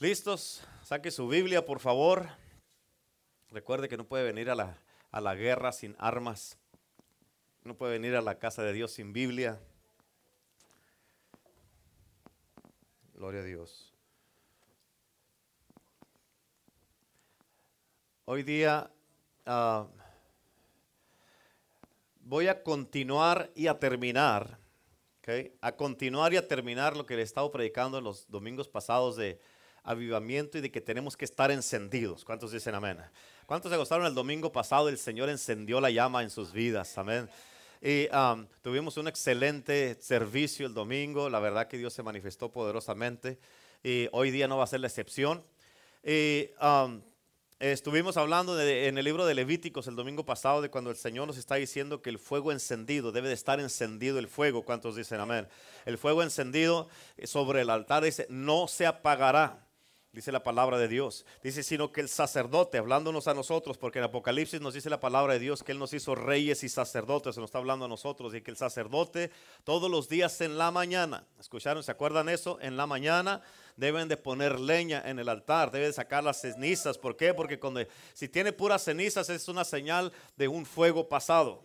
¿Listos? Saque su Biblia, por favor. Recuerde que no puede venir a la, a la guerra sin armas. No puede venir a la casa de Dios sin Biblia. Gloria a Dios. Hoy día ah, voy a continuar y a terminar, a continuar y a terminar lo que le he estado predicando en los domingos pasados de avivamiento y de que tenemos que estar encendidos. ¿Cuántos dicen amén? ¿Cuántos se gozaron el domingo pasado? El Señor encendió la llama en sus vidas. Amén. Y um, tuvimos un excelente servicio el domingo. La verdad que Dios se manifestó poderosamente. Y hoy día no va a ser la excepción. Y um, Estuvimos hablando en el libro de Levíticos el domingo pasado de cuando el Señor nos está diciendo que el fuego encendido, debe de estar encendido el fuego. ¿Cuántos dicen amén? El fuego encendido sobre el altar dice, no se apagará dice la palabra de Dios. Dice, sino que el sacerdote, hablándonos a nosotros, porque en Apocalipsis nos dice la palabra de Dios que Él nos hizo reyes y sacerdotes, se nos está hablando a nosotros, y que el sacerdote todos los días en la mañana, ¿escucharon? ¿Se acuerdan eso? En la mañana deben de poner leña en el altar, deben de sacar las cenizas. ¿Por qué? Porque cuando, si tiene puras cenizas es una señal de un fuego pasado.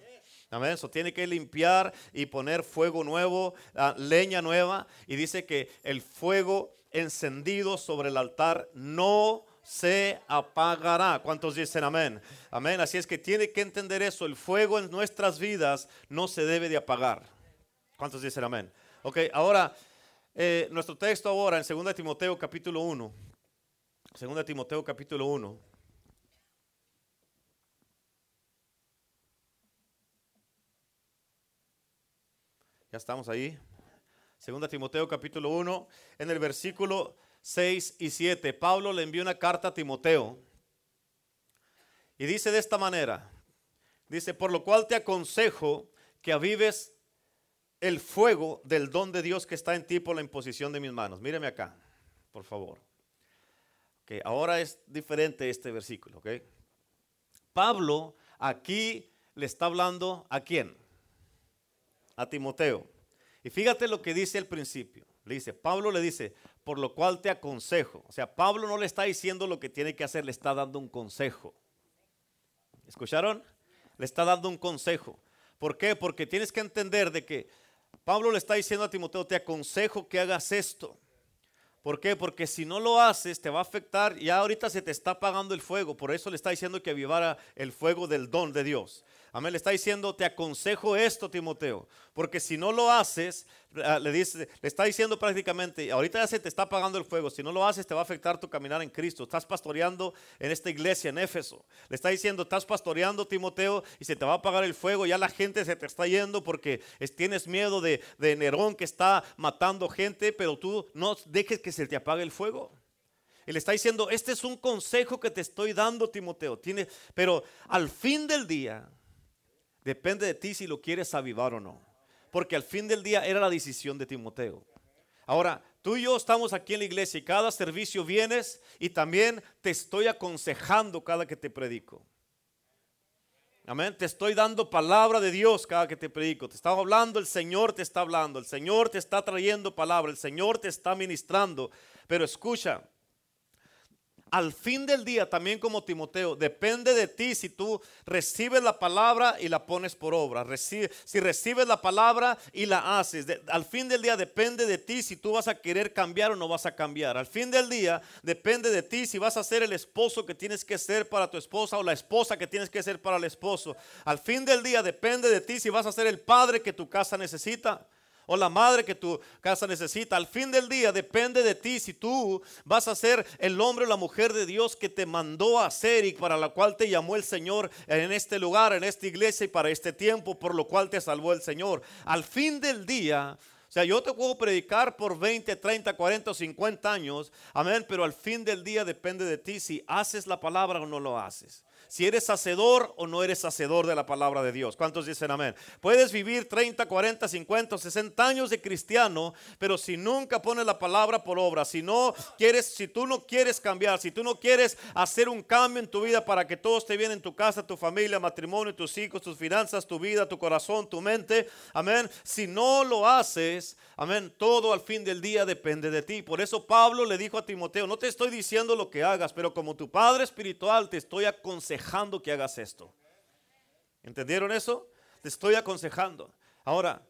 Amén. Eso tiene que limpiar y poner fuego nuevo, ah, leña nueva. Y dice que el fuego encendido sobre el altar no se apagará. ¿Cuántos dicen amén? Amén. Así es que tiene que entender eso. El fuego en nuestras vidas no se debe de apagar. ¿Cuántos dicen amén? Ok, ahora, eh, nuestro texto ahora en 2 Timoteo capítulo 1. 2 Timoteo capítulo 1. Ya estamos ahí. Segunda Timoteo capítulo 1, en el versículo 6 y 7. Pablo le envió una carta a Timoteo y dice de esta manera, dice, por lo cual te aconsejo que avives el fuego del don de Dios que está en ti por la imposición de mis manos. Míreme acá, por favor. Que ahora es diferente este versículo, ¿ok? Pablo aquí le está hablando a quién? A Timoteo. Y fíjate lo que dice al principio. Le dice, Pablo le dice, por lo cual te aconsejo. O sea, Pablo no le está diciendo lo que tiene que hacer, le está dando un consejo. ¿Escucharon? Le está dando un consejo. ¿Por qué? Porque tienes que entender de que Pablo le está diciendo a Timoteo, te aconsejo que hagas esto. ¿Por qué? Porque si no lo haces te va a afectar. Ya ahorita se te está apagando el fuego. Por eso le está diciendo que avivara el fuego del don de Dios. Amén. Le está diciendo, te aconsejo esto, Timoteo. Porque si no lo haces, ah, le, dice, le está diciendo prácticamente, ahorita ya se te está apagando el fuego. Si no lo haces, te va a afectar tu caminar en Cristo. Estás pastoreando en esta iglesia, en Éfeso. Le está diciendo, estás pastoreando, Timoteo, y se te va a apagar el fuego. Ya la gente se te está yendo porque tienes miedo de, Nerón que está matando gente, pero tú no dejes que se te apague el fuego. Y le está diciendo, este es un consejo que te estoy dando, Timoteo. Tiene, pero al fin del día, Depende de ti si lo quieres avivar o no. Porque al fin del día era la decisión de Timoteo. Ahora, tú y yo estamos aquí en la iglesia y cada servicio vienes y también te estoy aconsejando cada que te predico. Amén. Te estoy dando palabra de Dios cada que te predico. Te está hablando, el Señor te está hablando. El Señor te está trayendo palabra. El Señor te está ministrando. Pero escucha, al fin del día, también como Timoteo, depende de ti si tú recibes la palabra y la pones por obra. si recibes la palabra y la haces. al fin del día depende de ti si tú vas a querer cambiar o no vas a cambiar. Al fin del día depende de ti si vas a ser el esposo que tienes que ser para tu esposa o la esposa que tienes que ser para el esposo. Al fin del día depende de ti si vas a ser el padre que tu casa necesita o la madre que tu casa necesita. Al fin del día depende de ti si tú vas a ser el hombre o la mujer de Dios que te mandó a ser y para la cual te llamó el Señor en este lugar, en esta iglesia y para este tiempo, por lo cual te salvó el Señor. Al fin del día, o sea, yo te puedo predicar por 20, 30, 40 o 50 años, amén, pero al fin del día depende de ti si haces la palabra o no lo haces si eres hacedor o no eres hacedor de la palabra de Dios. ¿Cuántos dicen amén? Puedes vivir 30, 40, 50, 60 años de cristiano, pero si nunca pones la palabra por obra, si no quieres, si tú no quieres cambiar, si tú no quieres hacer un cambio en tu vida para que todo esté bien en tu casa, tu familia, matrimonio, tus hijos, tus finanzas, tu vida, tu corazón, tu mente, amén. Si no lo haces, amén, todo al fin del día depende de ti. Por eso Pablo le dijo a Timoteo, no te estoy diciendo lo que hagas, pero como tu padre espiritual te estoy aconsejando que hagas esto. ¿Entendieron eso? Te estoy aconsejando. Ahora,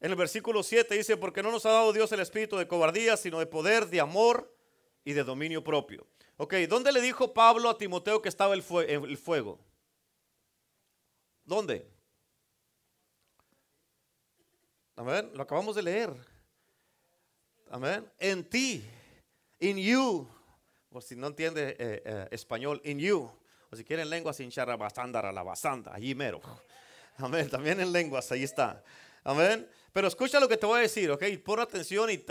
en el versículo 7 dice, porque no nos ha dado Dios el espíritu de cobardía, sino de poder, de amor y de dominio propio. Ok, ¿dónde le dijo Pablo a Timoteo que estaba el, el fuego? ¿Dónde? Amén, lo acabamos de leer. Amén, en ti, in you. O si no entiende eh, eh, español, in you. O si quieren lenguas, in charabasandara la basanda, allí mero. Amén, también en lenguas, ahí está. Amén. Pero escucha lo que te voy a decir, ok. Pon atención y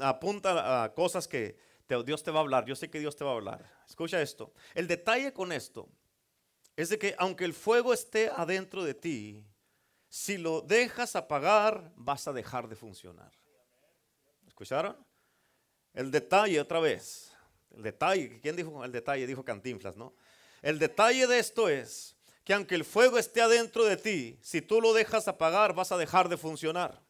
apunta a cosas que Dios te va a hablar. Yo sé que Dios te va a hablar. Escucha esto. El detalle con esto es de que aunque el fuego esté adentro de ti, si lo dejas apagar, vas a dejar de funcionar. ¿Escucharon? El detalle otra vez. El detalle, ¿quién dijo el detalle? Dijo Cantinflas, ¿no? El detalle de esto es que aunque el fuego esté adentro de ti, si tú lo dejas apagar, vas a dejar de funcionar.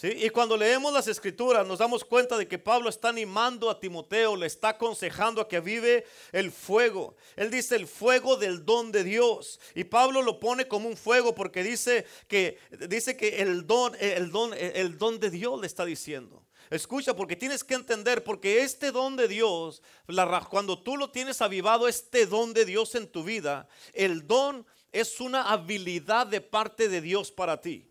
Y cuando leemos las escrituras nos damos cuenta de que Pablo está animando a Timoteo, le está aconsejando a que vive el fuego. Él dice el fuego del don de Dios. Y Pablo lo pone como un fuego porque dice que, dice que el, don, el, don, el don de Dios le está diciendo. Escucha, porque tienes que entender, porque este don de Dios, cuando tú lo tienes avivado, este don de Dios en tu vida, el don es una habilidad de parte de Dios para ti.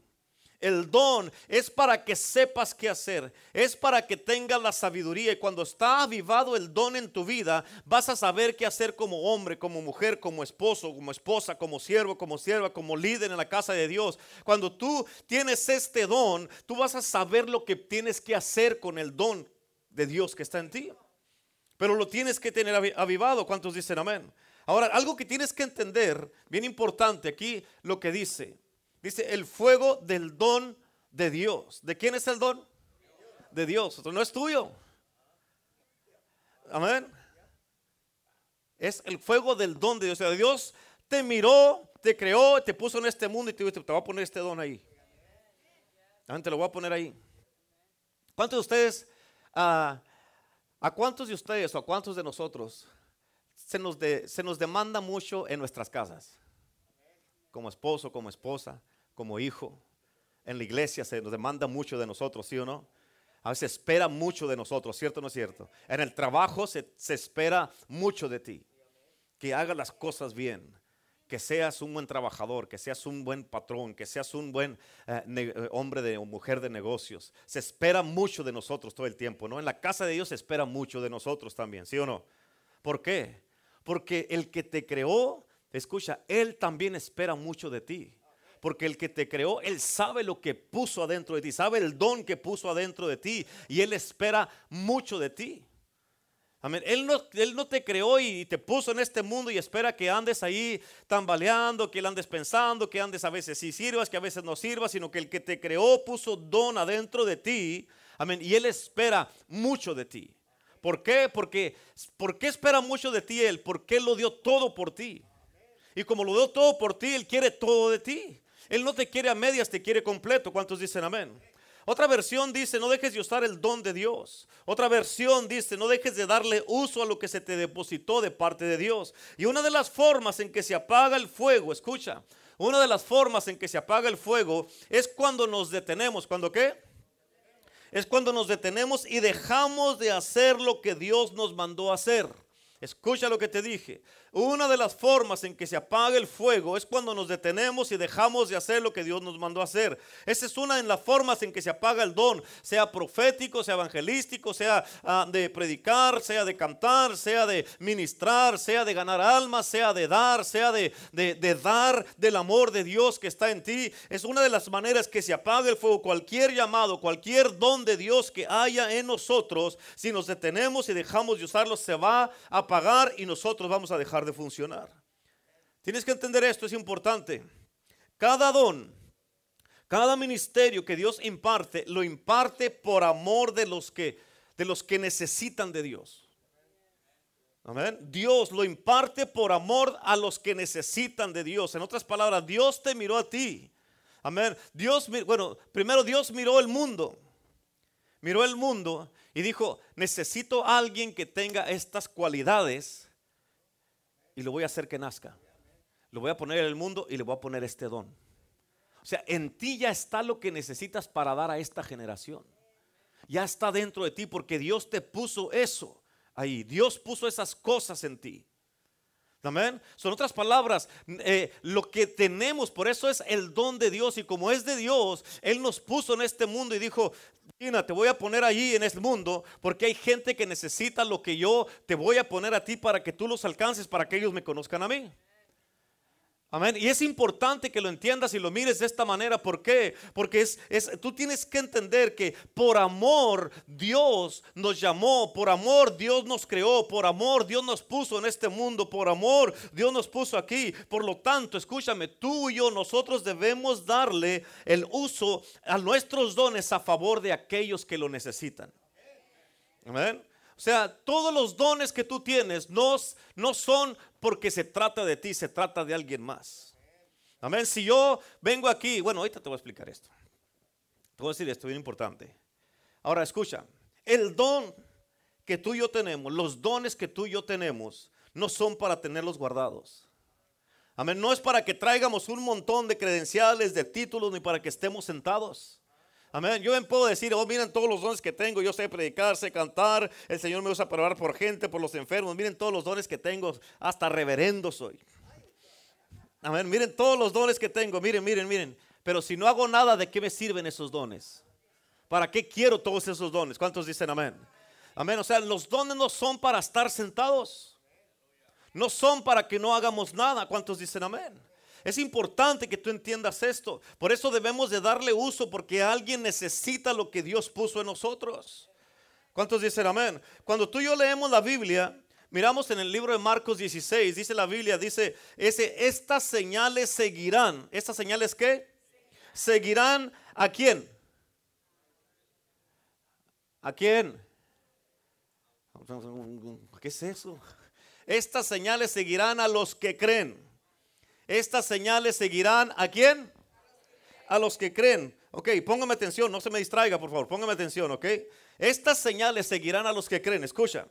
El don es para que sepas qué hacer, es para que tengas la sabiduría y cuando está avivado el don en tu vida, vas a saber qué hacer como hombre, como mujer, como esposo, como esposa, como siervo, como sierva, como líder en la casa de Dios. Cuando tú tienes este don, tú vas a saber lo que tienes que hacer con el don de Dios que está en ti. Pero lo tienes que tener avivado. ¿Cuántos dicen amén? Ahora, algo que tienes que entender, bien importante aquí, lo que dice. Dice, el fuego del don de Dios. ¿De quién es el don? De Dios. no es tuyo. Amén. Es el fuego del don de Dios. O sea, Dios te miró, te creó, te puso en este mundo y te dijo, te voy a poner este don ahí. Amén, te lo voy a poner ahí. ¿Cuántos de ustedes, a cuántos de ustedes o a cuántos de nosotros se nos, se nos demanda mucho en nuestras casas? Como esposo, como esposa como hijo. En la iglesia se nos demanda mucho de nosotros, ¿sí o no? A veces espera mucho de nosotros, ¿cierto o no es cierto? En el trabajo se, espera mucho de ti. Que hagas las cosas bien, que seas un buen trabajador, que seas un buen patrón, que seas un buen eh, eh, hombre de, o mujer de negocios. Se espera mucho de nosotros todo el tiempo, ¿no? En la casa de Dios se espera mucho de nosotros también, ¿sí o no? ¿Por qué? Porque el que te creó, escucha, Él también espera mucho de ti porque el que te creó, Él sabe lo que puso adentro de ti, sabe el don que puso adentro de ti y Él espera mucho de ti. Amén. Él no, él no te creó y te puso en este mundo y espera que andes ahí tambaleando, que andes pensando, que andes a veces sí sirvas, que a veces no sirvas, sino que el que te creó puso don adentro de ti. Amén. Y Él espera mucho de ti. ¿Por qué? Porque, ¿por qué espera mucho de ti Él? Porque Él lo dio todo por ti. Y como lo dio todo por ti, Él quiere todo de ti. Él no te quiere a medias, te quiere completo. ¿Cuántos dicen amén? Otra versión dice, no dejes de usar el don de Dios. Otra versión dice, no dejes de darle uso a lo que se te depositó de parte de Dios. Y una de las formas en que se apaga el fuego, escucha, una de las formas en que se apaga el fuego es cuando nos detenemos. ¿Cuándo qué? Es cuando nos detenemos y dejamos de hacer lo que Dios nos mandó hacer. Escucha lo que te dije. Una de las formas en que se apaga el fuego es cuando nos detenemos y dejamos de hacer lo que Dios nos mandó a hacer. Esa es una de las formas en que se apaga el don, sea profético, sea evangelístico, sea ah, de predicar, sea de cantar, sea de ministrar, sea de ganar almas, sea de dar, sea de, dar del amor de Dios que está en ti. Es una de las maneras que se apaga el fuego. Cualquier llamado, cualquier don de Dios que haya en nosotros, si nos detenemos y dejamos de usarlo, se va a apagar y nosotros vamos a dejar de funcionar. Tienes que entender esto, es importante. Cada don, cada ministerio que Dios imparte, lo imparte por amor de los que, de los que necesitan de Dios. Amén. Dios lo imparte por amor a los que necesitan de Dios. En otras palabras, Dios te miró a ti. Amén. Dios, bueno, primero Dios miró el mundo. Miró el mundo y dijo, necesito a alguien que tenga estas cualidades y lo voy a hacer que nazca. Lo voy a poner en el mundo y le voy a poner este don. O sea, en ti ya está lo que necesitas para dar a esta generación. Ya está dentro de ti porque Dios te puso eso ahí. Dios puso esas cosas en ti. Amén. Son otras palabras, eh, lo que tenemos, por eso es el don de Dios. Y como es de Dios, Él nos puso en este mundo y dijo, Tina, te voy a poner allí en este mundo porque hay gente que necesita lo que yo te voy a poner a ti para que tú los alcances, para que ellos me conozcan a mí. Amén. Y es importante que lo entiendas y lo mires de esta manera. ¿Por qué? Porque es, es, tú tienes que entender que por amor Dios nos llamó, por amor Dios nos creó, por amor Dios nos puso en este mundo, por amor Dios nos puso aquí. Por lo tanto, escúchame, tú y yo, nosotros debemos darle el uso a nuestros dones a favor de aquellos que lo necesitan. Amén. O sea, todos los dones que tú tienes no, no son porque se trata de ti, se trata de alguien más. Amén. Si yo vengo aquí, bueno, ahorita te voy a explicar esto. Te voy a decir esto, bien importante. Ahora escucha, el don que tú y yo tenemos, los dones que tú y yo tenemos, no son para tenerlos guardados. Amén. No es para que traigamos un montón de credenciales, de títulos, ni para que estemos sentados. Amén. Yo puedo decir, oh, miren todos los dones que tengo. Yo sé predicar, sé cantar. El Señor me usa para orar por gente, por los enfermos. Miren todos los dones que tengo. Hasta reverendo soy. Amén. Miren todos los dones que tengo. Miren, miren, miren. Pero si no hago nada, ¿de qué me sirven esos dones? ¿Para qué quiero todos esos dones? ¿Cuántos dicen amén? Amén. O sea, los dones no son para estar sentados. No son para que no hagamos nada. ¿Cuántos dicen amén? Es importante que tú entiendas esto. Por eso debemos de darle uso porque alguien necesita lo que Dios puso en nosotros. ¿Cuántos dicen amén? Cuando tú y yo leemos la Biblia, miramos en el libro de Marcos 16, dice la Biblia, dice, estas señales seguirán. ¿Estas señales qué? Seguirán a quién? ¿A quién? ¿Qué es eso? Estas señales seguirán a los que creen. Estas señales seguirán a quién? A los que creen. Ok, póngame atención, no se me distraiga, por favor, póngame atención, ok. Estas señales seguirán a los que creen. Escucha,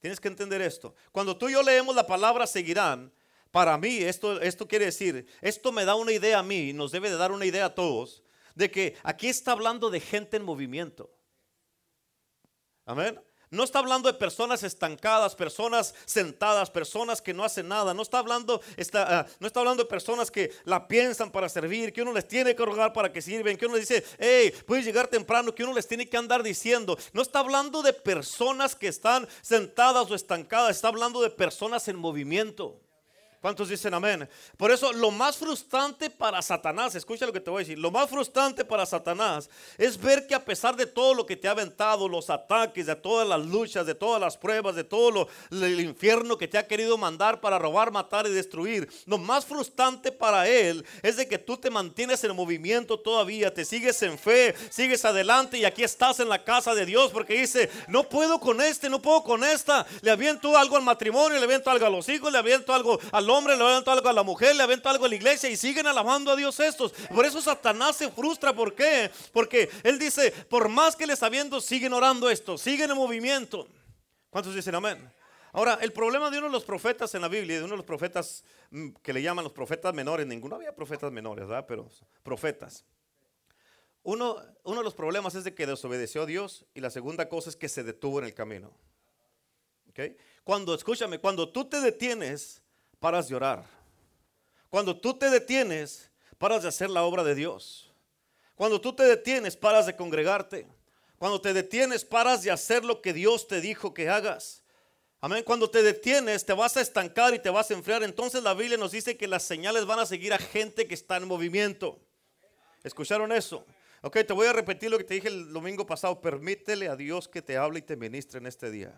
tienes que entender esto. Cuando tú y yo leemos la palabra seguirán, para mí esto, esto quiere decir, esto me da una idea a mí, nos debe de dar una idea a todos, de que aquí está hablando de gente en movimiento. Amén. No está hablando de personas estancadas, personas sentadas, personas que no hacen nada. No está hablando, está, ah, no está hablando de personas que la piensan para servir, que uno les tiene que rogar para que sirven, que uno les dice, hey, puedes llegar temprano, que uno les tiene que andar diciendo. No está hablando de personas que están sentadas o estancadas, está hablando de personas en movimiento. ¿Cuántos dicen amén? Por eso lo más frustrante para Satanás, escucha lo que te voy a decir, lo más frustrante para Satanás es ver que a pesar de todo lo que te ha aventado, los ataques, de todas las luchas, de todas las pruebas, de todo lo, el infierno que te ha querido mandar para robar, matar y destruir, lo más frustrante para él es de que tú te mantienes en movimiento todavía, te sigues en fe, sigues adelante y aquí estás en la casa de Dios porque dice, no puedo con este, no puedo con esta, le aviento algo al matrimonio, le aviento algo a los hijos, le aviento algo al hombre, le aventó algo a la mujer, le aventó algo a la iglesia y siguen alabando a Dios estos. Por eso Satanás se frustra. ¿Por qué? Porque él dice, por más que les habiendo, siguen orando esto, siguen en movimiento. ¿Cuántos dicen amén? Ahora, el problema de uno de los profetas en la Biblia, de uno de los profetas mm, que le llaman los profetas menores, ninguno había profetas menores, ¿verdad? Pero profetas. Uno, uno de los problemas es de que desobedeció a Dios y la segunda cosa es que se detuvo en el camino. ¿Okay? Cuando, escúchame, cuando tú te detienes paras de orar. Cuando tú te detienes, paras de hacer la obra de Dios. Cuando tú te detienes, paras de congregarte. Cuando te detienes, paras de hacer lo que Dios te dijo que hagas. Amén. Cuando te detienes, te vas a estancar y te vas a enfriar. Entonces la Biblia nos dice que las señales van a seguir a gente que está en movimiento. ¿Escucharon eso? Ok, te voy a repetir lo que te dije el domingo pasado. Permítele a Dios que te hable y te ministre en este día.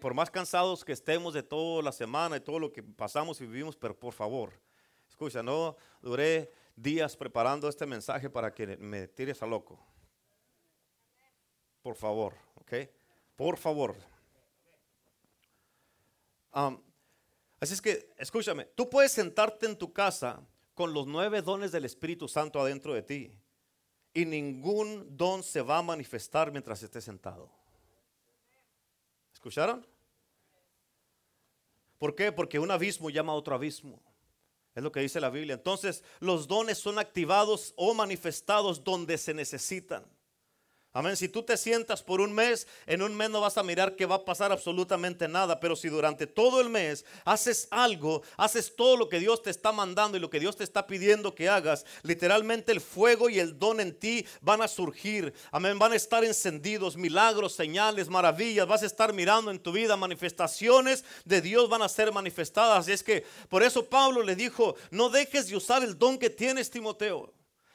Por más cansados que estemos de toda la semana y todo lo que pasamos y vivimos, pero por favor, escucha, no duré días preparando este mensaje para que me tires a loco. Por favor, ok. Por favor. Así es que, escúchame, tú puedes sentarte en tu casa con los nueve dones del Espíritu Santo adentro de ti y ningún don se va a manifestar mientras estés sentado. ¿Escucharon? ¿Por qué? Porque un abismo llama a otro abismo. Es lo que dice la Biblia. Entonces, los dones son activados o manifestados donde se necesitan. Amén. Si tú te sientas por un mes, en un mes no vas a mirar que va a pasar absolutamente nada. Pero si durante todo el mes haces algo, haces todo lo que Dios te está mandando y lo que Dios te está pidiendo que hagas, literalmente el fuego y el don en ti van a surgir. Amén. Van a estar encendidos, milagros, señales, maravillas. Vas a estar mirando en tu vida manifestaciones de Dios van a ser manifestadas. Y es que por eso Pablo le dijo, no dejes de usar el don que tienes, Timoteo.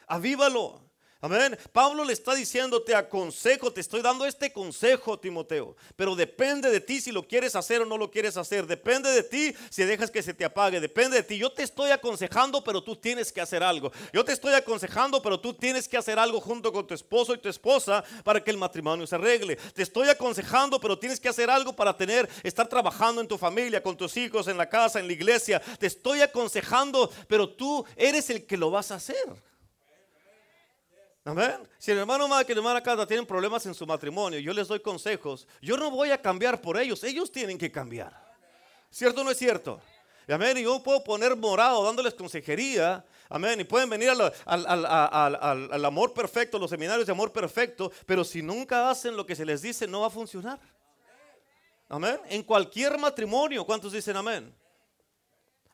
Avívalo. Amén. Pablo le está diciendo, te aconsejo, te estoy dando este consejo, Timoteo. Pero depende de ti si lo quieres hacer o no lo quieres hacer. Depende de ti si dejas que se te apague. Depende de ti. Yo te estoy aconsejando, pero tú tienes que hacer algo. Yo te estoy aconsejando, pero tú tienes que hacer algo junto con tu esposo y tu esposa para que el matrimonio se arregle. Te estoy aconsejando, pero tienes que hacer algo para tener, estar trabajando en tu familia, con tus hijos, en la casa, en la iglesia. Te estoy aconsejando, pero tú eres el que lo vas a hacer. Amén. Si el hermano más que el hermana Cata tienen problemas en su matrimonio, yo les doy consejos. Yo no voy a cambiar por ellos, ellos tienen que cambiar. ¿Cierto o no es cierto? Y Amén. Y yo puedo poner morado dándoles consejería. Amén. Y pueden venir al- al- al- al amor perfecto, los seminarios de amor perfecto. Pero si nunca hacen lo que se les dice, no va a funcionar. Amén. En cualquier matrimonio, ¿cuántos dicen amén?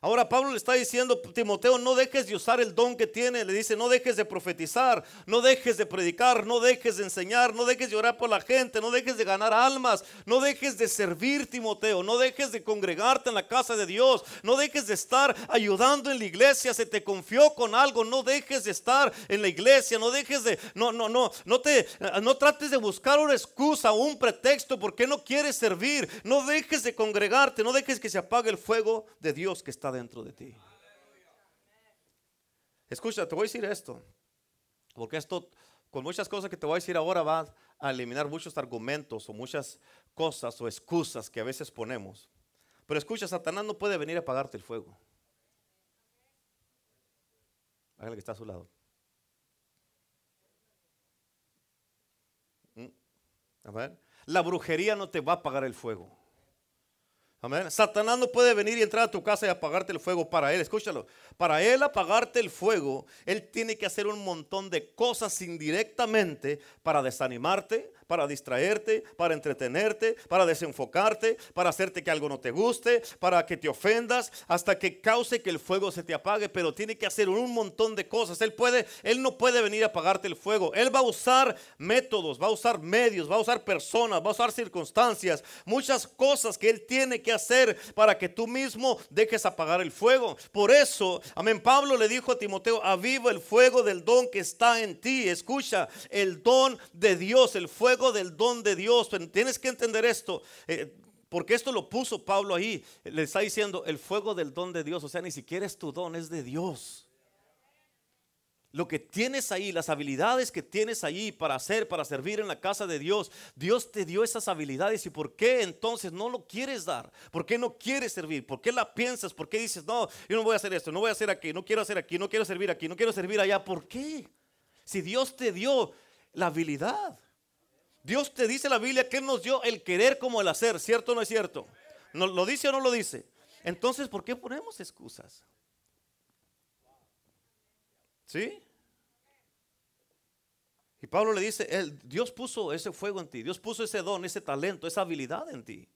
Ahora Pablo le está diciendo, Timoteo, no dejes de usar el don que tiene. Le dice, no dejes de profetizar, no dejes de predicar, no dejes de enseñar, no dejes de orar por la gente, no dejes de ganar almas, no dejes de servir, Timoteo, no dejes de congregarte en la casa de Dios, no dejes de estar ayudando en la iglesia. Se te confió con algo, no dejes de estar en la iglesia, no dejes de, no, no, no, no te, no trates de buscar una excusa un pretexto porque no quieres servir. No dejes de congregarte, no dejes que se apague el fuego de Dios que está dentro de ti. Escucha, te voy a decir esto, porque esto, con muchas cosas que te voy a decir ahora, va a eliminar muchos argumentos o muchas cosas o excusas que a veces ponemos. Pero escucha, Satanás no puede venir a apagarte el fuego. Hágale que está a su lado. Mm. Amén. La brujería no te va a apagar el fuego. Amén. Satanás no puede venir y entrar a tu casa y apagarte el fuego para él. Escúchalo. Para él apagarte el fuego, él tiene que hacer un montón de cosas indirectamente para desanimarte, para distraerte, para entretenerte, para desenfocarte, para hacerte que algo no te guste, para que te ofendas, hasta que cause que el fuego se te apague. Pero tiene que hacer un montón de cosas. Él puede, él no puede venir a apagarte el fuego. Él va a usar métodos, va a usar medios, va a usar personas, va a usar circunstancias, muchas cosas que él tiene que hacer para que tú mismo dejes apagar el fuego. Por eso, amén, Pablo le dijo a Timoteo, aviva el fuego del don que está en ti. Escucha, el don de Dios, el fuego del don de Dios. Tienes que entender esto. eh, porque esto lo puso Pablo ahí. Le está diciendo el fuego del don de Dios. O sea, ni siquiera es tu don, es de Dios. Lo que tienes ahí, las habilidades que tienes ahí para hacer, para servir en la casa de Dios, Dios te dio esas habilidades. ¿Y por qué entonces no lo quieres dar? ¿Por qué no quieres servir? ¿Por qué la piensas? ¿Por qué dices, no, yo no voy a hacer esto, no voy a hacer aquí, no quiero hacer aquí, no quiero servir aquí, no quiero servir allá? ¿Por qué? Si Dios te dio la habilidad. Dios te dice la Biblia que nos dio el querer como el hacer, ¿cierto o no es cierto? ¿No, ¿Lo dice o no lo dice? Entonces, ¿por qué ponemos excusas? ¿Sí? Y Pablo le dice, Dios puso ese fuego en ti, Dios puso ese don, ese talento, esa habilidad en ti.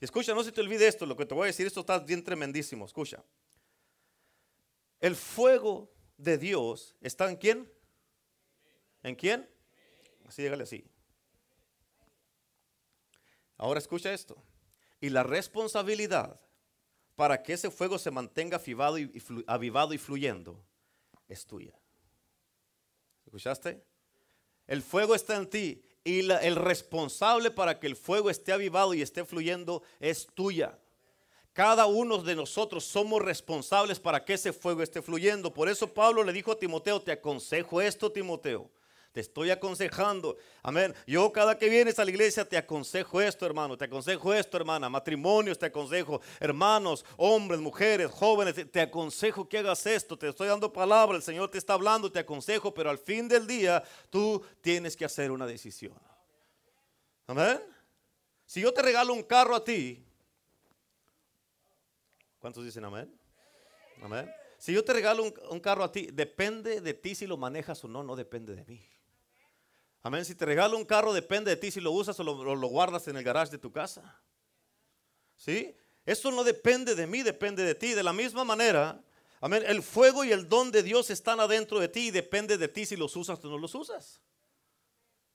Y escucha, no se te olvide esto, lo que te voy a decir, esto está bien tremendísimo, escucha. El fuego de Dios está en quién? ¿En quién? Así, dígale así. Ahora escucha esto. Y la responsabilidad para que ese fuego se mantenga avivado y, fluyendo es tuya. ¿Escuchaste? El fuego está en ti y el responsable para que el fuego esté avivado y esté fluyendo es tuya. Cada uno de nosotros somos responsables para que ese fuego esté fluyendo. Por eso Pablo le dijo a Timoteo, te aconsejo esto, Timoteo. Te estoy aconsejando. Amén. Yo cada que vienes a la iglesia te aconsejo esto, hermano. Te aconsejo esto, hermana. Matrimonios te aconsejo. Hermanos, hombres, mujeres, jóvenes. Te, aconsejo que hagas esto. Te estoy dando palabra. El Señor te está hablando. Te aconsejo. Pero al fin del día tú tienes que hacer una decisión. Amén. Si yo te regalo un carro a ti. ¿Cuántos dicen amén? Amén. Si yo te regalo un, un carro a ti, depende de ti si lo manejas o no, no depende de mí. Amén. Si te regalo un carro, depende de ti si lo usas o lo, guardas en el garage de tu casa. ¿Sí? Eso no depende de mí, depende de ti. De la misma manera, amén. El fuego y el don de Dios están adentro de ti y depende de ti si los usas o no los usas.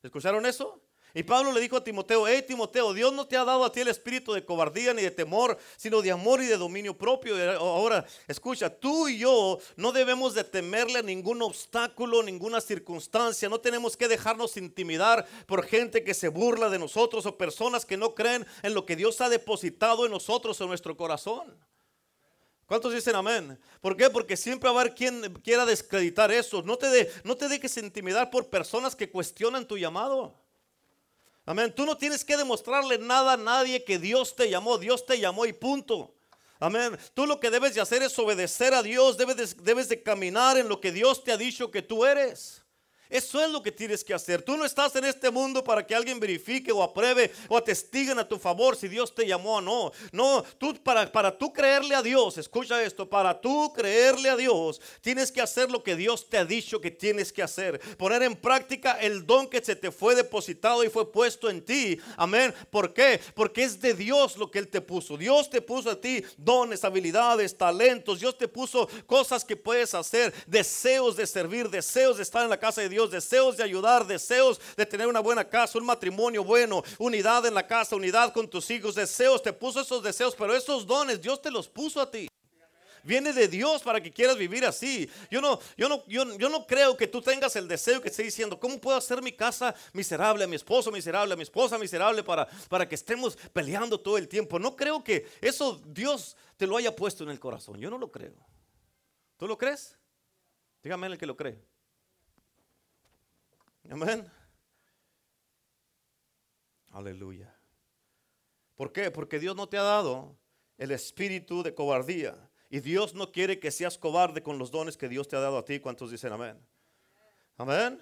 ¿Escucharon eso? Y Pablo le dijo a Timoteo, hey Timoteo, Dios no te ha dado a ti el espíritu de cobardía ni de temor, sino de amor y de dominio propio. Ahora, escucha, tú y yo no debemos de temerle a ningún obstáculo, ninguna circunstancia. No tenemos que dejarnos intimidar por gente que se burla de nosotros o personas que no creen en lo que Dios ha depositado en nosotros, en nuestro corazón. ¿Cuántos dicen amén? ¿Por qué? Porque siempre va a haber quien quiera descreditar eso. No te dejes intimidar por personas que cuestionan tu llamado. Amén. Tú no tienes que demostrarle nada a nadie que Dios te llamó. Dios te llamó y punto. Amén. Tú lo que debes de hacer es obedecer a Dios. Debes de, debes de caminar en lo que Dios te ha dicho que tú eres. Eso es lo que tienes que hacer. Tú no estás en este mundo para que alguien verifique o apruebe o atestiguen a tu favor si Dios te llamó o no. No, tú para, para tú creerle a Dios, escucha esto, para tú creerle a Dios, tienes que hacer lo que Dios te ha dicho que tienes que hacer. Poner en práctica el don que se te fue depositado y fue puesto en ti. Amén. ¿Por qué? Porque es de Dios lo que Él te puso. Dios te puso a ti dones, habilidades, talentos. Dios te puso cosas que puedes hacer, deseos de servir, deseos de estar en la casa de Dios, deseos de ayudar, deseos de tener una buena casa, un matrimonio bueno, unidad en la casa, unidad con tus hijos, deseos. Te puso esos deseos, pero esos dones Dios te los puso a ti. Viene de Dios para que quieras vivir así. Yo no, yo no, yo, yo no creo que tú tengas el deseo que esté diciendo, ¿cómo puedo hacer mi casa miserable, a mi esposo miserable, a mi esposa miserable para, para que estemos peleando todo el tiempo? No creo que eso Dios te lo haya puesto en el corazón. Yo no lo creo. ¿Tú lo crees? Dígame el que lo cree. Amén. Aleluya. ¿Por qué? Porque Dios no te ha dado el espíritu de cobardía. Y Dios no quiere que seas cobarde con los dones que Dios te ha dado a ti. ¿Cuántos dicen amén? Amén.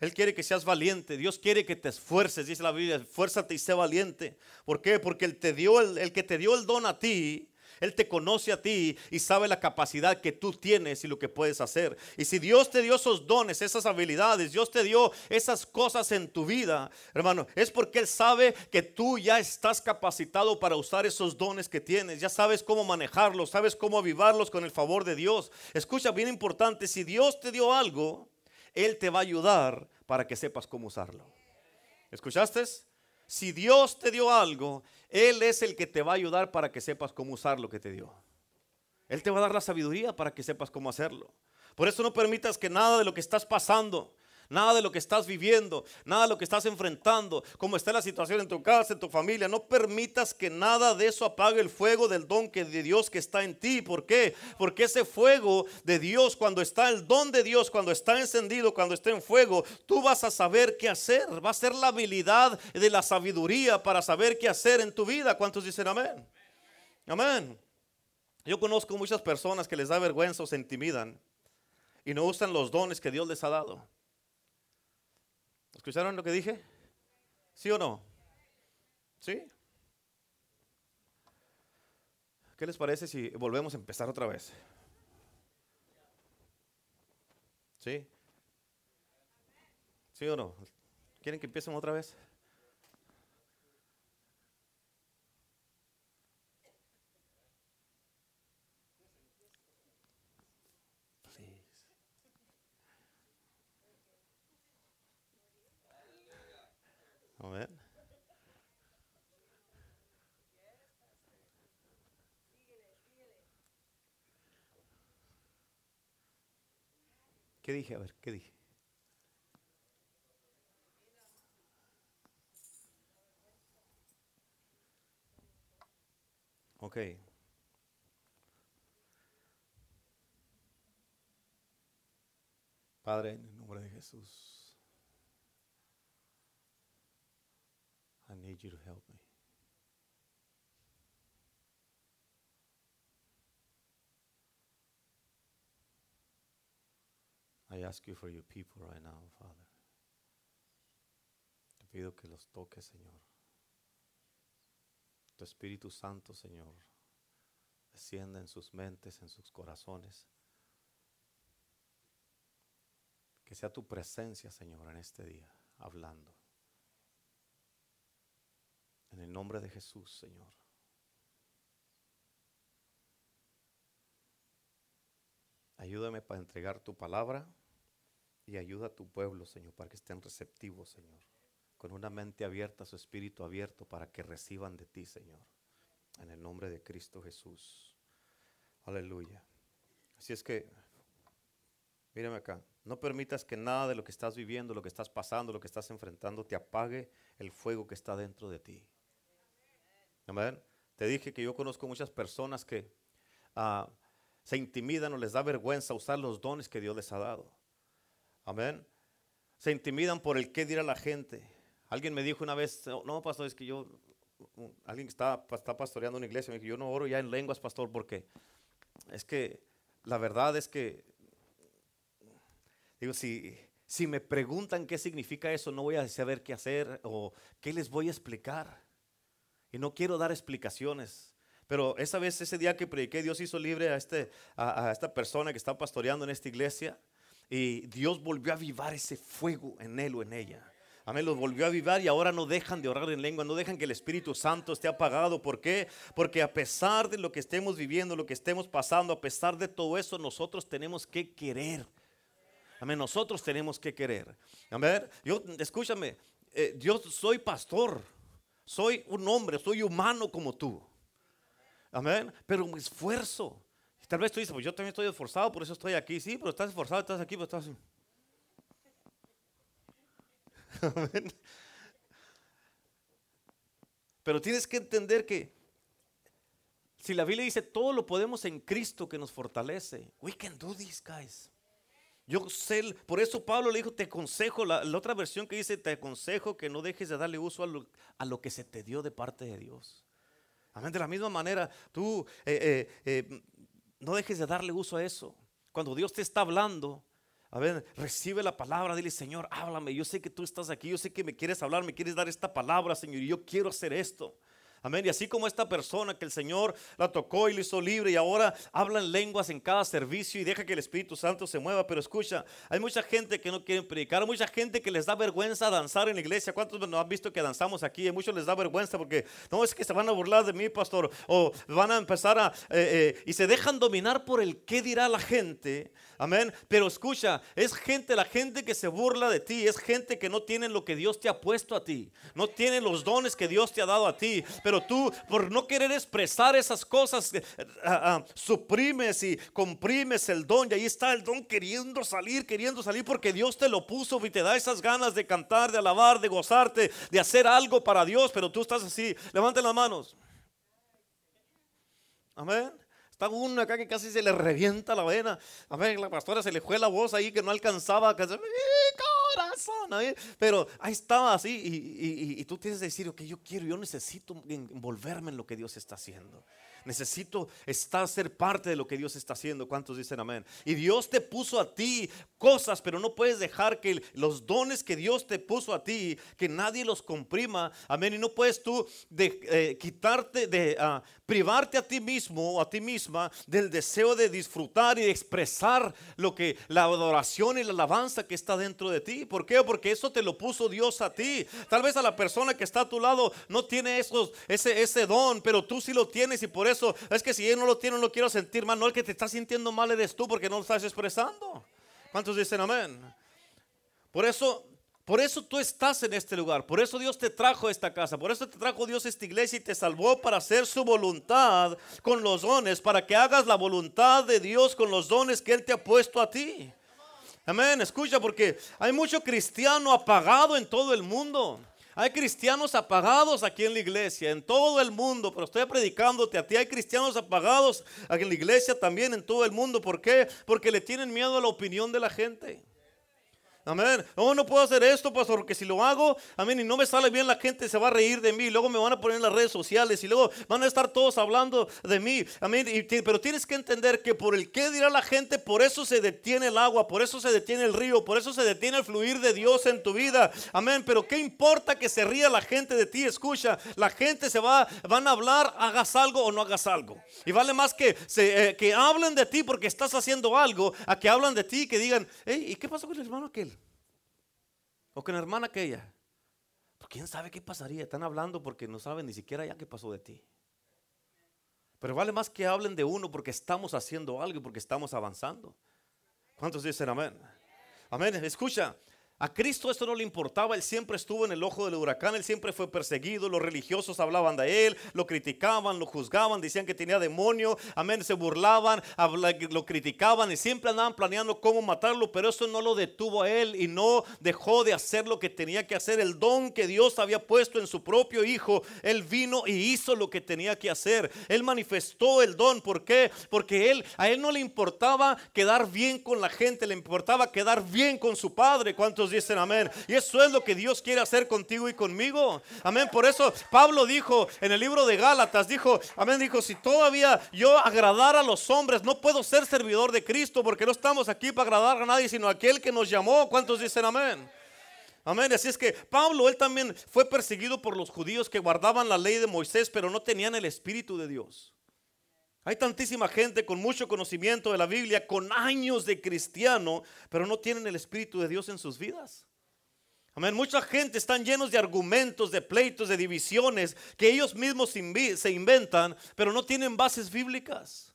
Él quiere que seas valiente. Dios quiere que te esfuerces. Dice la Biblia, esfuérzate y sé valiente. ¿Por qué? Porque Él te dio el, el que te dio el don a ti. Él te conoce a ti y sabe la capacidad que tú tienes y lo que puedes hacer. Y si Dios te dio esos dones, esas habilidades, Dios te dio esas cosas en tu vida, hermano, es porque Él sabe que tú ya estás capacitado para usar esos dones que tienes. Ya sabes cómo manejarlos, sabes cómo avivarlos con el favor de Dios. Escucha, bien importante, si Dios te dio algo, Él te va a ayudar para que sepas cómo usarlo. ¿Escuchaste? Si Dios te dio algo, Él es el que te va a ayudar para que sepas cómo usar lo que te dio. Él te va a dar la sabiduría para que sepas cómo hacerlo. Por eso no permitas que nada de lo que estás pasando, nada de lo que estás viviendo, nada de lo que estás enfrentando, como está la situación en tu casa, en tu familia, no permitas que nada de eso apague el fuego del don que de Dios que está en ti. ¿Por qué? Porque ese fuego de Dios, cuando está el don de Dios, cuando está encendido, cuando está en fuego, tú vas a saber qué hacer. Va a ser la habilidad de la sabiduría para saber qué hacer en tu vida. ¿Cuántos dicen amén? Amén. Yo conozco muchas personas que les da vergüenza o se intimidan y no usan los dones que Dios les ha dado. ¿Escucharon lo que dije? ¿Sí o no? ¿Sí? ¿Qué les parece si volvemos a empezar otra vez? ¿Sí? ¿Sí o no? ¿Quieren que empiecen otra vez? ¿Qué dije? A ver, ¿qué dije? Ok. Padre, en el nombre de Jesús. Need you to help me. I ask you for your people right now, Father. Te pido que los toques, Señor. Tu Espíritu Santo, Señor, descienda en sus mentes, en sus corazones. Que sea tu presencia, Señor, en este día, hablando. En el nombre de Jesús, Señor. Ayúdame para entregar tu palabra y ayuda a tu pueblo, Señor, para que estén receptivos, Señor. Con una mente abierta, su espíritu abierto, para que reciban de ti, Señor. En el nombre de Cristo Jesús. Aleluya. Así es que, mírame acá. No permitas que nada de lo que estás viviendo, lo que estás pasando, lo que estás enfrentando, te apague el fuego que está dentro de ti. Amén. Te dije que yo conozco muchas personas que ah, se intimidan o les da vergüenza usar los dones que Dios les ha dado. Amén. Se intimidan por el qué dirá la gente. Alguien me dijo una vez, no, pastor, es que yo, alguien que está, está pastoreando una iglesia, me dijo, yo no oro ya en lenguas, pastor, porque es que la verdad es que, digo, si, si me preguntan qué significa eso, no voy a saber qué hacer o qué les voy a explicar. Y no quiero dar explicaciones. Pero esa vez, ese día que prediqué, Dios hizo libre a, este, a, esta persona que está pastoreando en esta iglesia. Y Dios volvió a avivar ese fuego en él o en ella. Amén, los volvió a avivar y ahora no dejan de orar en lengua, no dejan que el Espíritu Santo esté apagado. ¿Por qué? Porque a pesar de lo que estemos viviendo, lo que estemos pasando, a pesar de todo eso, nosotros tenemos que querer. Amén, nosotros tenemos que querer. Amén, yo, escúchame, eh, yo soy pastor, soy un hombre, soy humano como tú. Amén, pero me esfuerzo. Tal vez tú dices, pues yo también estoy esforzado, por eso estoy aquí. Sí, pero estás esforzado, estás aquí, pero estás... Pero tienes que entender que si la Biblia dice todo lo podemos en Cristo que nos fortalece, we can do this, guys. Yo sé, por eso Pablo le dijo, te aconsejo, la, otra versión que dice, te aconsejo que no dejes de darle uso a lo, a lo, que se te dio de parte de Dios. Amén. De la misma manera, tú eh, eh, eh, no dejes de darle uso a eso. Cuando Dios te está hablando, a ver, recibe la palabra, dile, Señor, háblame. Yo sé que tú estás aquí, yo sé que me quieres hablar, me quieres dar esta palabra, Señor, y yo quiero hacer esto. Amén. Y así como esta persona que el Señor la tocó y le hizo libre y ahora habla en lenguas en cada servicio y deja que el Espíritu Santo se mueva. Pero escucha, hay mucha gente que no quiere predicar, mucha gente que les da vergüenza danzar en la iglesia. ¿Cuántos nos han visto que danzamos aquí? A muchos les da vergüenza porque no es que se van a burlar de mí, pastor, o van a empezar a... Eh, eh, y se dejan dominar por el qué dirá la gente Amén. Pero escucha, es gente, la gente que se burla de ti, es gente que no tiene lo que Dios te ha puesto a ti. No tiene los dones que Dios te ha dado a ti. Pero tú, por no querer expresar esas cosas, eh, ah, ah, suprimes y comprimes el don. Y ahí está el don queriendo salir, queriendo salir porque Dios te lo puso y te da esas ganas de cantar, de alabar, de gozarte, de hacer algo para Dios. Pero tú estás así. Levanten las manos. Amén. Está uno acá que casi se le revienta la vena. A ver, la pastora se le fue la voz ahí que no alcanzaba. a corazón! Pero ahí estaba así. Y, y, tú tienes que decir, ok, yo quiero, yo necesito envolverme en lo que Dios está haciendo. Necesito estar, ser parte de lo que Dios está haciendo. ¿Cuántos dicen amén? Y Dios te puso a ti cosas, pero no puedes dejar que los dones que Dios te puso a ti, que nadie los comprima. Amén. Y no puedes tú eh, quitarte, de uh, privarte a ti mismo o a ti misma del deseo de disfrutar y de expresar lo que la adoración y la alabanza que está dentro de ti. ¿Por qué? Porque eso te lo puso Dios a ti. Tal vez a la persona que está a tu lado no tiene esos, ese, ese don, pero tú sí lo tienes y por eso es que si él no lo tiene, no lo quiero sentir mal. El que te está sintiendo mal eres tú porque no lo estás expresando. ¿Cuántos dicen amén? Por eso, por eso tú estás en este lugar. Por eso Dios te trajo a esta casa. Por eso te trajo Dios a esta iglesia y te salvó para hacer su voluntad con los dones. Para que hagas la voluntad de Dios con los dones que Él te ha puesto a ti. Amén. Escucha, porque hay mucho cristiano apagado en todo el mundo. Hay cristianos apagados aquí en la iglesia, en todo el mundo, pero estoy predicándote a ti. Hay cristianos apagados aquí en la iglesia también, en todo el mundo. ¿Por qué? Porque le tienen miedo a la opinión de la gente. Amén. No, no puedo hacer esto, porque si lo hago, amén, y no me sale bien, la gente se va a reír de mí. Luego me van a poner en las redes sociales y luego van a estar todos hablando de mí. Amén. pero tienes que entender que por el que dirá la gente, por eso se detiene el agua, por eso se detiene el río, por eso se detiene el fluir de Dios en tu vida. Amén. Pero qué importa que se ría la gente de ti. Escucha, la gente se va, van a hablar, hagas algo o no hagas algo. Y vale más que, se, eh, que hablen de ti porque estás haciendo algo, a que hablan de ti y que digan, hey, ¿y qué pasó con el hermano aquel? O con la hermana aquella. Pues quién sabe qué pasaría. Están hablando porque no saben ni siquiera ya qué pasó de ti. Pero vale más que hablen de uno porque estamos haciendo algo y porque estamos avanzando. ¿Cuántos dicen amén? Amén. Escucha, a Cristo esto no le importaba, él siempre estuvo en el ojo del huracán, él siempre fue perseguido, los religiosos hablaban de él, lo criticaban, lo juzgaban, decían que tenía demonio, amén, se burlaban, lo criticaban y siempre andaban planeando cómo matarlo, pero eso no lo detuvo a él y no dejó de hacer lo que tenía que hacer, el don que Dios había puesto en su propio hijo, él vino y hizo lo que tenía que hacer, él manifestó el don, ¿por qué? Porque él, a él no le importaba quedar bien con la gente, le importaba quedar bien con su padre, ¿cuántos dicen amén? Y eso es lo que Dios quiere hacer contigo y conmigo. Amén. Por eso Pablo dijo en el libro de Gálatas, dijo, amén, dijo, si todavía yo agradar a los hombres, no puedo ser servidor de Cristo porque no estamos aquí para agradar a nadie, sino a aquel que nos llamó. ¿Cuántos dicen amén? Amén. Así es que Pablo, él también fue perseguido por los judíos que guardaban la ley de Moisés, pero no tenían el Espíritu de Dios. Hay tantísima gente con mucho conocimiento de la Biblia, con años de cristiano, pero no tienen el Espíritu de Dios en sus vidas. Amén. Mucha gente están llenos de argumentos, de pleitos, de divisiones que ellos mismos se inventan, pero no tienen bases bíblicas.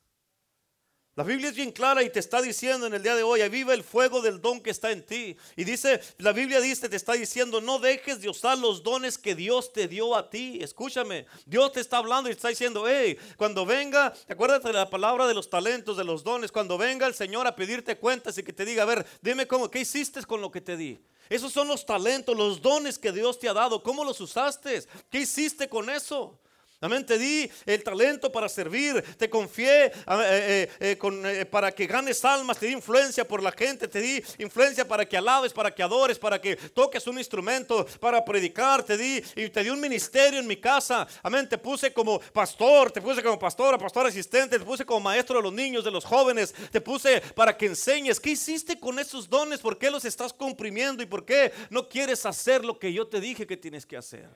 La Biblia es bien clara y te está diciendo en el día de hoy, viva el fuego del don que está en ti. Y dice, la Biblia dice, te está diciendo, no dejes de usar los dones que Dios te dio a ti. Escúchame, Dios te está hablando y te está diciendo, hey, cuando venga, acuérdate de la palabra de los talentos, de los dones, cuando venga el Señor a pedirte cuentas y que te diga, a ver, dime cómo, ¿qué hiciste con lo que te di? Esos son los talentos, los dones que Dios te ha dado. ¿Cómo los usaste? ¿Qué hiciste con eso? Amén, te di el talento para servir, te confié eh, eh, eh, con, para que ganes almas, te di influencia por la gente, te di influencia para que alabes, para que adores, para que toques un instrumento, para predicar, te di y te di un ministerio en mi casa. Amén, te puse como pastor, te puse como pastora, pastor asistente, te puse como maestro de los niños, de los jóvenes, te puse para que enseñes. ¿Qué hiciste con esos dones? ¿Por qué los estás comprimiendo y por qué no quieres hacer lo que yo te dije que tienes que hacer?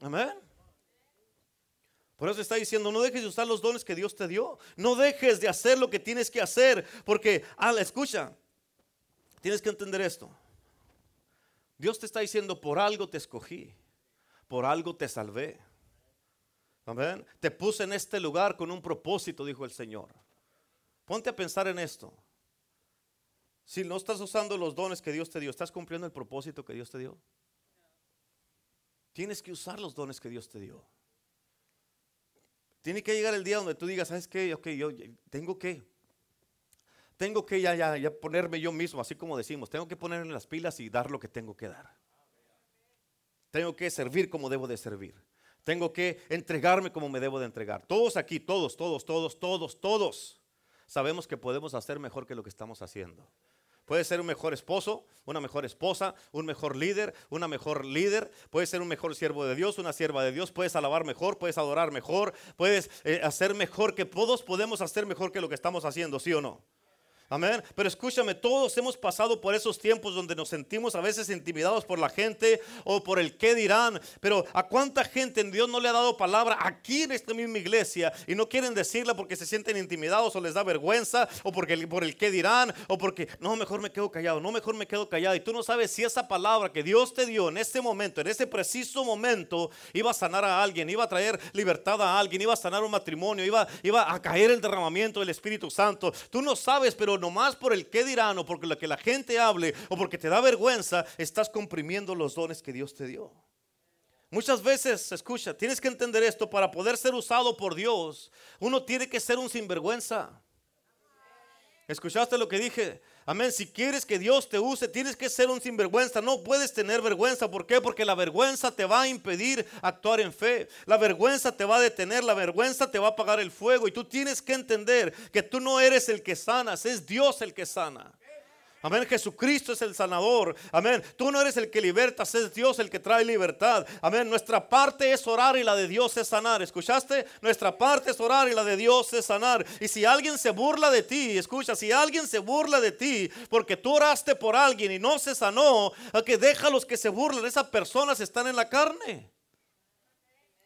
Amén. Por eso está diciendo, no dejes de usar los dones que Dios te dio. No dejes de hacer lo que tienes que hacer. Porque, la escucha, tienes que entender esto. Dios te está diciendo, por algo te escogí. Por algo te salvé. Amén. Te puse en este lugar con un propósito, dijo el Señor. Ponte a pensar en esto. Si no estás usando los dones que Dios te dio, ¿estás cumpliendo el propósito que Dios te dio? Tienes que usar los dones que Dios te dio. Tiene que llegar el día donde tú digas, ¿sabes qué? Ok, yo tengo que, tengo que ya, ya, ya ponerme yo mismo, así como decimos, tengo que ponerme las pilas y dar lo que tengo que dar. Tengo que servir como debo de servir. Tengo que entregarme como me debo de entregar. Todos aquí, todos, todos, todos, todos, todos, sabemos que podemos hacer mejor que lo que estamos haciendo. Puede ser un mejor esposo, una mejor esposa, un mejor líder, una mejor líder. Puede ser un mejor siervo de Dios, una sierva de Dios. Puedes alabar mejor, puedes adorar mejor, puedes eh, hacer mejor que todos podemos hacer mejor que lo que estamos haciendo, ¿sí o no? Amén. Pero escúchame, todos hemos pasado por esos tiempos donde nos sentimos a veces intimidados por la gente o por el qué dirán. Pero a cuánta gente en Dios no le ha dado palabra aquí en esta misma iglesia y no quieren decirla porque se sienten intimidados o les da vergüenza o porque por el qué dirán o porque no, mejor me quedo callado, no, mejor me quedo callado. Y tú no sabes si esa palabra que Dios te dio en este momento, en ese preciso momento, iba a sanar a alguien, iba a traer libertad a alguien, iba a sanar un matrimonio, iba, iba a caer el derramamiento del Espíritu Santo. Tú no sabes, pero nomás por el que dirán o porque lo que la gente hable o porque te da vergüenza, estás comprimiendo los dones que Dios te dio. Muchas veces, escucha, tienes que entender esto, para poder ser usado por Dios, uno tiene que ser un sinvergüenza. ¿Escuchaste lo que dije? Amén. Si quieres que Dios te use, tienes que ser un sinvergüenza. No puedes tener vergüenza. ¿Por qué? Porque la vergüenza te va a impedir actuar en fe. La vergüenza te va a detener. La vergüenza te va a apagar el fuego. Y tú tienes que entender que tú no eres el que sanas. Es Dios el que sana. Amén. Jesucristo es el sanador. Amén. Tú no eres el que libertas, es Dios el que trae libertad. Amén. Nuestra parte es orar y la de Dios es sanar. ¿Escuchaste? Nuestra parte es orar y la de Dios es sanar. Y si alguien se burla de ti, escucha, si alguien se burla de ti porque tú oraste por alguien y no se sanó, a que deja los que se burlan. Esas personas están en la carne.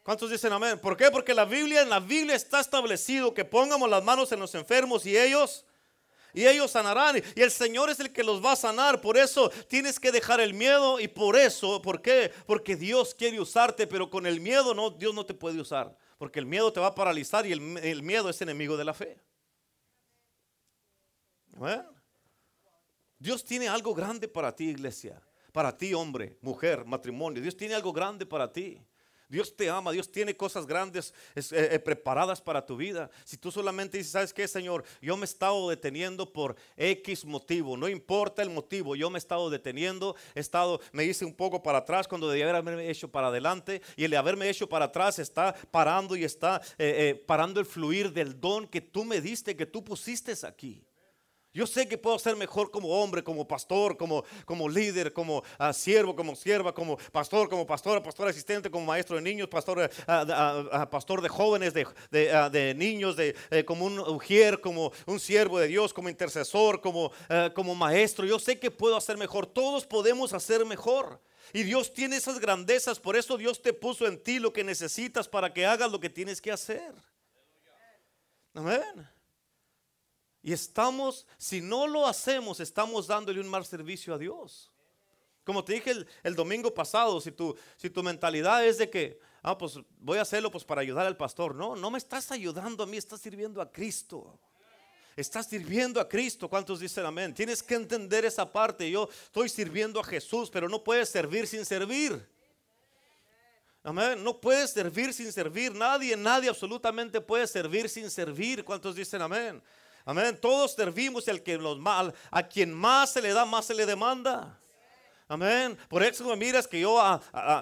¿Cuántos dicen amén? ¿Por qué? Porque la Biblia, en la Biblia está establecido que pongamos las manos en los enfermos y ellos y ellos sanarán. Y el Señor es el que los va a sanar. Por eso tienes que dejar el miedo. Y por eso, ¿por qué? Porque Dios quiere usarte, pero con el miedo no, Dios no te puede usar. Porque el miedo te va a paralizar y el, el miedo es enemigo de la fe. Dios tiene algo grande para ti, iglesia. Para ti, hombre, mujer, matrimonio. Dios tiene algo grande para ti. Dios te ama, Dios tiene cosas grandes eh, eh, preparadas para tu vida. Si tú solamente dices, ¿sabes qué, Señor? Yo me he estado deteniendo por X motivo, no importa el motivo, yo me he estado deteniendo, he estado, me hice un poco para atrás cuando debía haberme hecho para adelante y el haberme hecho para atrás está parando y está eh, parando el fluir del don que tú me diste, que tú pusiste aquí. Yo sé que puedo ser mejor como hombre, como pastor, como, como líder, como ah, siervo, como sierva, como pastor, como pastora, pastor asistente, como maestro de niños, pastor, ah, ah, pastor de jóvenes, de, de, niños, de, eh, como un ujier, como un siervo de Dios, como intercesor, como, como maestro. Yo sé que puedo hacer mejor. Todos podemos hacer mejor. Y Dios tiene esas grandezas. Por eso Dios te puso en ti lo que necesitas para que hagas lo que tienes que hacer. Amén. Y estamos, si no lo hacemos, estamos dándole un mal servicio a Dios. Como te dije el, domingo pasado, si tu, si tu mentalidad es de que, ah, pues voy a hacerlo pues para ayudar al pastor. No, no me estás ayudando a mí, estás sirviendo a Cristo. Estás sirviendo a Cristo. ¿Cuántos dicen amén? Tienes que entender esa parte. Yo estoy sirviendo a Jesús, pero no puedes servir sin servir. Amén. No puedes servir sin servir. Nadie, nadie absolutamente puede servir sin servir. ¿Cuántos dicen amén? Amén. Todos servimos al que los mal, a quien más se le da, más se le demanda. Amén. Por eso me miras que yo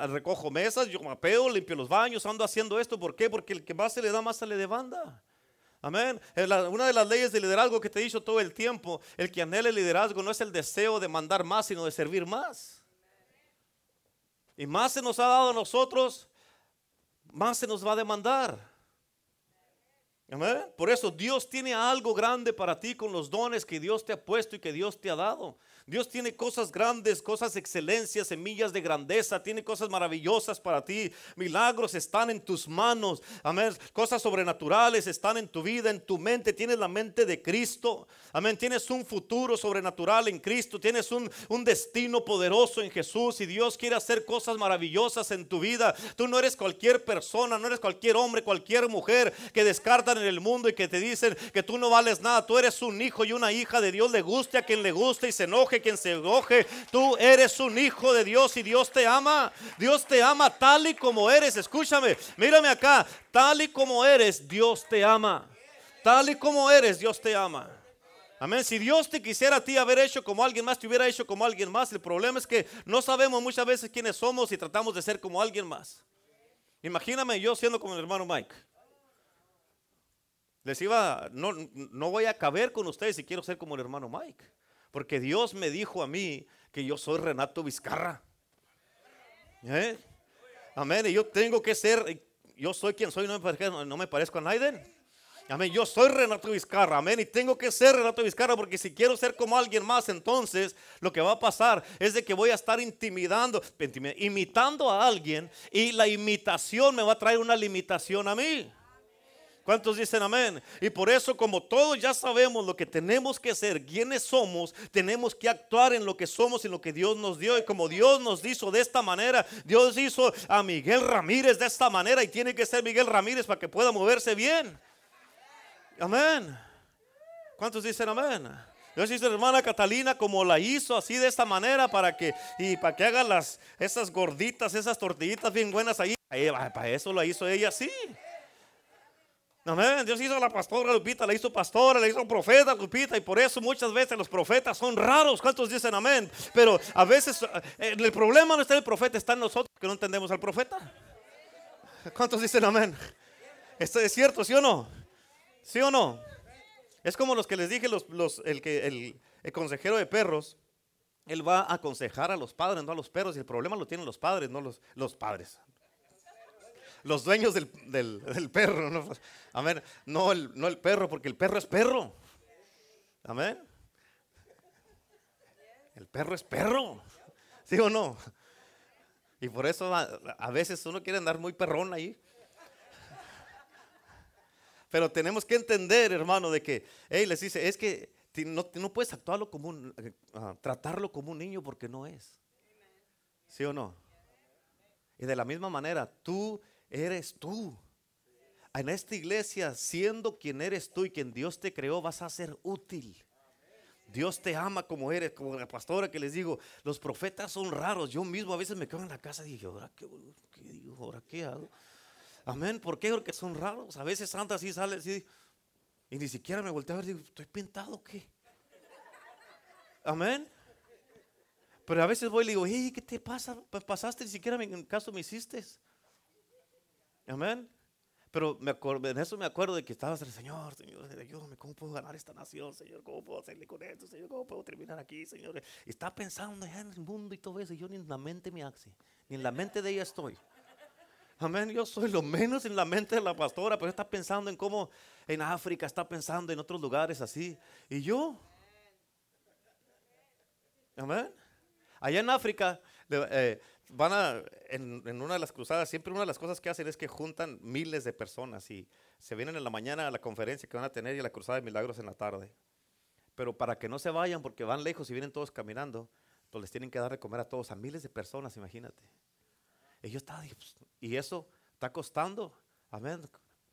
recojo mesas, yo mapeo, limpio los baños, ando haciendo esto. ¿Por qué? Porque el que más se le da, más se le demanda. Amén. Una de las leyes de liderazgo que te he dicho todo el tiempo, el que anhela el liderazgo no es el deseo de mandar más, sino de servir más. Y más se nos ha dado a nosotros, más se nos va a demandar. Por eso Dios tiene algo grande para ti con los dones que Dios te ha puesto y que Dios te ha dado. Dios tiene cosas grandes, cosas excelencias, semillas de grandeza, tiene cosas maravillosas para ti. Milagros están en tus manos. Amén. Cosas sobrenaturales están en tu vida, en tu mente. Tienes la mente de Cristo. Amén. Tienes un futuro sobrenatural en Cristo. Tienes un, un destino poderoso en Jesús. Y Dios quiere hacer cosas maravillosas en tu vida. Tú no eres cualquier persona, no eres cualquier hombre, cualquier mujer que descartan en el mundo y que te dicen que tú no vales nada. Tú eres un hijo y una hija de Dios. Le guste a quien le guste y se enoje quien se enoje. Tú eres un hijo de Dios y Dios te ama. Dios te ama tal y como eres. Escúchame, mírame acá. Tal y como eres, Dios te ama. Tal y como eres, Dios te ama. Amén. Si Dios te quisiera a ti haber hecho como alguien más, te hubiera hecho como alguien más. El problema es que no sabemos muchas veces quiénes somos y tratamos de ser como alguien más. Imagíname yo siendo como el hermano Mike. Les iba, no, no voy a caber con ustedes si quiero ser como el hermano Mike. Porque Dios me dijo a mí que yo soy Renato Vizcarra. ¿Eh? Amén. Y yo tengo que ser, yo soy quien soy, no me parezco, no me parezco a Naiden. Amén. Yo soy Renato Vizcarra. Amén. Y tengo que ser Renato Vizcarra porque si quiero ser como alguien más, entonces lo que va a pasar es de que voy a estar intimidando, imitando a alguien y la imitación me va a traer una limitación a mí. ¿Cuántos dicen amén? Y por eso, como todos ya sabemos lo que tenemos que ser, quiénes somos, tenemos que actuar en lo que somos y lo que Dios nos dio. Y como Dios nos hizo de esta manera, Dios hizo a Miguel Ramírez de esta manera y tiene que ser Miguel Ramírez para que pueda moverse bien. Amén. ¿Cuántos dicen amén? Dios hizo a hermana Catalina como la hizo así de esta manera para que y para que haga las esas gorditas, esas tortillitas bien buenas ahí para eso la hizo ella así. Amén. Dios hizo a la pastora Lupita, la hizo pastora, la hizo profeta Lupita, y por eso muchas veces los profetas son raros. ¿Cuántos dicen amén? Pero a veces eh, el problema no está en el profeta, está en nosotros que no entendemos al profeta. ¿Cuántos dicen amén? ¿Esto es cierto, sí o no? ¿Sí o no? Es como los que les dije, los, los, el, que, el, consejero de perros, él va a aconsejar a los padres, no a los perros, y el problema lo tienen los padres, no los, los padres. Los dueños del, del, perro, ¿no? Amén. No el, no el perro, porque el perro es perro. Amén. El perro es perro. ¿Sí o no? Y por eso a, veces uno quiere andar muy perrón ahí. Pero tenemos que entender, hermano, de que, hey, les dice, es que no, no puedes actuarlo como un, eh, ah, tratarlo como un niño porque no es. ¿Sí o no? Y de la misma manera, tú eres tú. En esta iglesia, siendo quien eres tú y quien Dios te creó, vas a ser útil. Dios te ama como eres, como la pastora que les digo, los profetas son raros. Yo mismo a veces me quedo en la casa y digo, ¿ahora qué, digo? ¿Ahora qué hago? Amén. ¿Por qué? Porque son raros. A veces Santa así sale así. Y ni siquiera me volteo a ver. Digo, ¿estoy pintado qué? Amén. Pero a veces voy y le digo, hey, ¿qué te pasa? Pasaste, ni siquiera en caso me hiciste. Amén. Pero me acuerdo, en eso me acuerdo de que estaba el Señor, Señor, ayúdame, ¿cómo puedo ganar esta nación, Señor? ¿Cómo puedo hacerle con esto, Señor? ¿Cómo puedo terminar aquí, Señor? Y está pensando ya en el mundo y todo eso, y yo ni en la mente me hace, ni en la mente de ella estoy. Amén. Yo soy lo menos en la mente de la pastora, pero está pensando en cómo en África, está pensando en otros lugares así. Y yo. Amén. Allá en África, eh, van a, en, en, una de las cruzadas, siempre una de las cosas que hacen es que juntan miles de personas y se vienen en la mañana a la conferencia que van a tener y a la cruzada de milagros en la tarde. Pero para que no se vayan, porque van lejos y vienen todos caminando, pues les tienen que dar de comer a todos, a miles de personas, imagínate. Y yo estaba, pues, y eso está costando, amén,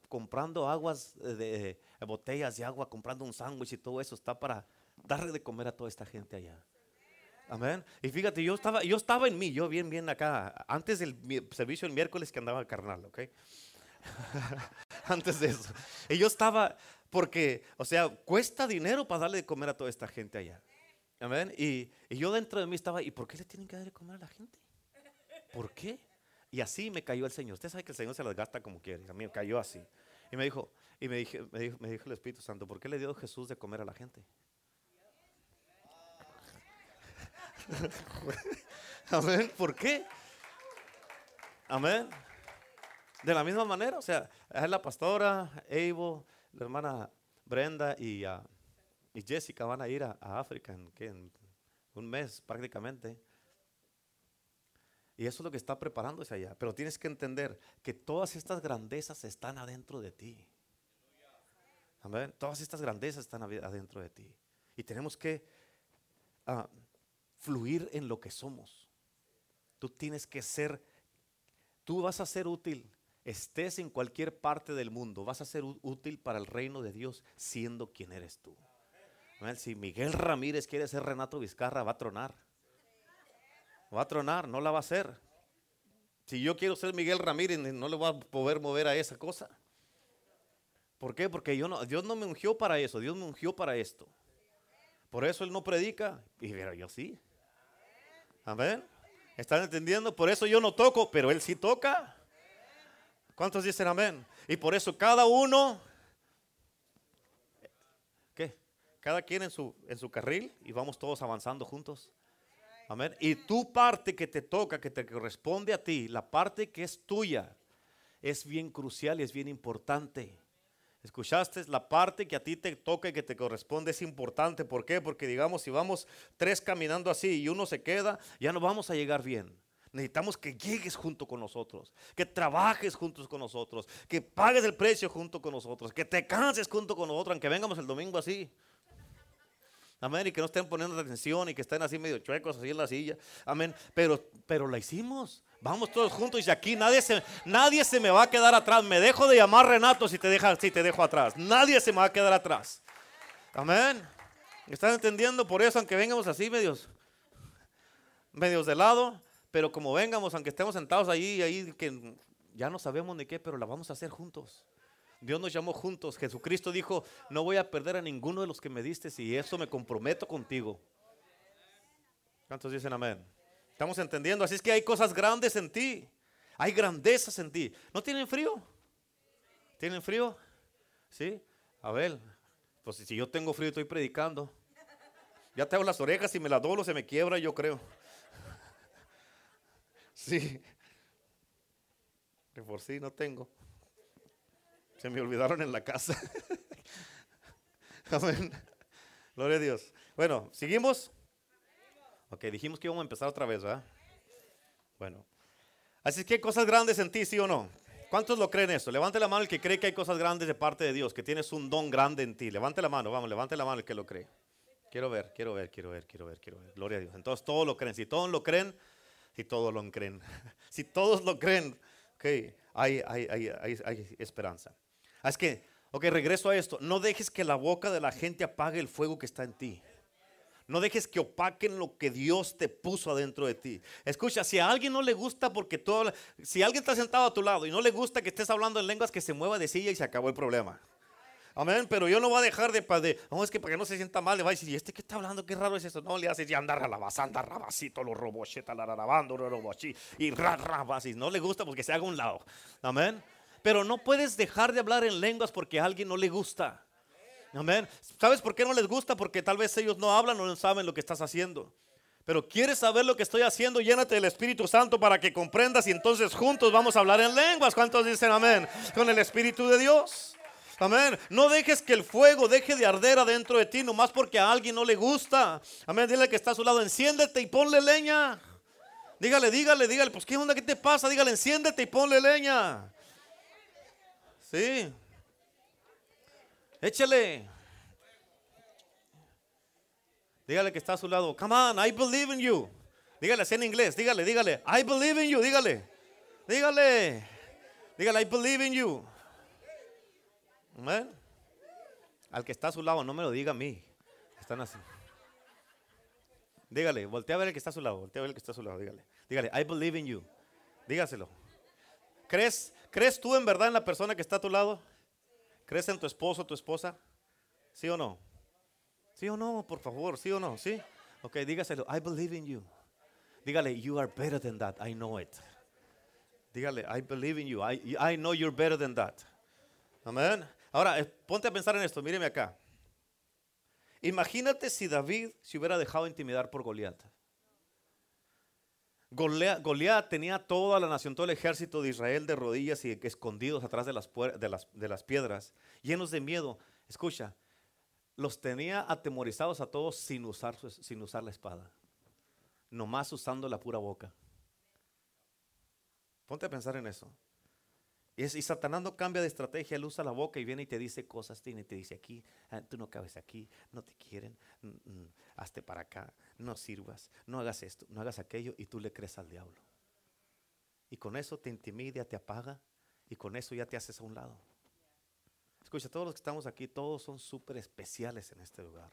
comprando aguas de, botellas de agua, comprando un sándwich y todo eso está para darle de comer a toda esta gente allá. Amén. Y fíjate, yo estaba, yo estaba en mí, yo bien, bien acá, antes del servicio el miércoles que andaba carnal, ¿ok? antes de eso. Y yo estaba, porque, o sea, cuesta dinero para darle de comer a toda esta gente allá. Amén. Y, y yo dentro de mí estaba, ¿y por qué le tienen que dar de comer a la gente? ¿Por qué? Y así me cayó el Señor. Usted sabe que el Señor se las gasta como quiere. A mí me cayó así. Y me dijo, y me, dije, me, dijo, me dijo el Espíritu Santo, ¿por qué le dio Jesús de comer a la gente? Amén. ¿Por qué? Amén. De la misma manera, o sea, es la pastora, Evo, la hermana Brenda y, uh, y Jessica van a ir a, África en, en un mes prácticamente. Y eso es lo que está preparándose allá. Pero tienes que entender que todas estas grandezas están adentro de ti. Amén. Todas estas grandezas están adentro de ti. Y tenemos que ah, fluir en lo que somos. Tú tienes que ser, tú vas a ser útil. Estés en cualquier parte del mundo, vas a ser útil para el reino de Dios siendo quien eres tú. Si Miguel Ramírez quiere ser Renato Vizcarra, va a tronar. Va a tronar, no la va a hacer. Si yo quiero ser Miguel Ramírez, no le voy a poder mover a esa cosa. ¿Por qué? Porque yo no, Dios no me ungió para eso, Dios me ungió para esto. Por eso Él no predica, y pero yo sí. Amén. ¿Están entendiendo? Por eso yo no toco, pero Él sí toca. ¿Cuántos dicen amén? Y por eso cada uno, ¿qué? Cada quien en su, en su carril y vamos todos avanzando juntos. Amén. Y tu parte que te toca, que te corresponde a ti, la parte que es tuya, es bien crucial y es bien importante. ¿Escuchaste? La parte que a ti te toca y que te corresponde es importante. ¿Por qué? Porque digamos, si vamos tres caminando así y uno se queda, ya no vamos a llegar bien. Necesitamos que llegues junto con nosotros, que trabajes juntos con nosotros, que pagues el precio junto con nosotros, que te canses junto con nosotros, aunque vengamos el domingo así. Amén. Y que no estén poniendo atención y que estén así medio chuecos, así en la silla. Amén. Pero, pero la hicimos. Vamos todos juntos y aquí nadie se, nadie se me va a quedar atrás. Me dejo de llamar Renato si te, deja, si te dejo atrás. Nadie se me va a quedar atrás. Amén. ¿Están entendiendo? Por eso, aunque vengamos así medios, medios de lado, pero como vengamos, aunque estemos sentados ahí, ahí que ya no sabemos ni qué, pero la vamos a hacer juntos. Dios nos llamó juntos. Jesucristo dijo, no voy a perder a ninguno de los que me diste y eso me comprometo contigo. ¿Cuántos dicen amén? Estamos entendiendo. Así es que hay cosas grandes en ti. Hay grandezas en ti. ¿No tienen frío? ¿Tienen frío? ¿Sí? A ver, pues si yo tengo frío estoy predicando. Ya tengo las orejas y me las doblo, se me quiebra, yo creo. Sí. Que por sí no tengo. Se me olvidaron en la casa. Amén. Gloria a Dios. Bueno, ¿seguimos? Ok, dijimos que íbamos a empezar otra vez, ¿verdad? Bueno. Así que hay cosas grandes en ti, ¿sí o no? ¿Cuántos lo creen eso? Levante la mano el que cree que hay cosas grandes de parte de Dios, que tienes un don grande en ti. Levante la mano, vamos, levante la mano el que lo cree. Quiero ver, quiero ver, quiero ver, quiero ver, quiero ver. Gloria a Dios. Entonces todos lo creen. Si todos lo creen, si todos lo creen. si todos lo creen, ok, hay, hay, hay, hay esperanza. Es que, ok, regreso a esto. No dejes que la boca de la gente apague el fuego que está en ti. No dejes que opaquen lo que Dios te puso adentro de ti. Escucha, si a alguien no le gusta porque tú hablas, si alguien está sentado a tu lado y no le gusta que estés hablando en lenguas, que se mueva de silla y se acabó el problema. Amén, pero yo no voy a dejar de, de no, es que para que no se sienta mal, le va a decir, ¿y este qué está hablando? Qué raro es eso. No, le haces ya andar a la basanda, rabacito, los robocheta, la los robochi, y rabasis. No le gusta porque se haga un lado. Amén. Pero no puedes dejar de hablar en lenguas porque a alguien no le gusta. Amén. ¿Sabes por qué no les gusta? Porque tal vez ellos no hablan o no saben lo que estás haciendo. Pero quieres saber lo que estoy haciendo, llénate del Espíritu Santo para que comprendas y entonces juntos vamos a hablar en lenguas. ¿Cuántos dicen amén? Con el Espíritu de Dios. Amén. No dejes que el fuego deje de arder adentro de ti, nomás porque a alguien no le gusta. Amén. Dile que está a su lado, enciéndete y ponle leña. Dígale, dígale, dígale, pues qué onda, qué te pasa. Dígale, enciéndete y ponle leña. Sí. Échale. Dígale que está a su lado. Come on, I believe in you. Dígale así en inglés. Dígale, dígale. I believe in you. Dígale. Dígale. Dígale, I believe in you. Amén. Al que está a su lado, no me lo diga a mí. Están así. Dígale, voltea a ver el que está a su lado. Voltea a ver el que está a su lado. Dígale. Dígale, I believe in you. Dígaselo. ¿Crees, ¿Crees tú en verdad en la persona que está a tu lado? ¿Crees en tu esposo, tu esposa? ¿Sí o no? ¿Sí o no? Por favor, ¿sí o no? ¿Sí? Ok, dígaselo. I believe in you. Dígale, you are better than that. I know it. Dígale, I believe in you. I, I know you're better than that. Amén. Ahora, eh, ponte a pensar en esto. Míreme acá. Imagínate si David se hubiera dejado intimidar por Goliat. Goliat tenía toda la nación, todo el ejército de Israel de rodillas y escondidos atrás de las, piedras, llenos de miedo. Escucha, los tenía atemorizados a todos sin usar, la espada, nomás usando la pura boca. Ponte a pensar en eso. Y, y, Satanás no cambia de estrategia, él usa la boca y viene y te dice cosas, tiene, te dice aquí, ah, tú no cabes aquí, no te quieren, mm, mm, hazte para acá, no sirvas, no hagas esto, no hagas aquello y tú le crees al diablo. Y con eso te intimida, te apaga y con eso ya te haces a un lado. Escucha, todos los que estamos aquí, todos son súper especiales en este lugar.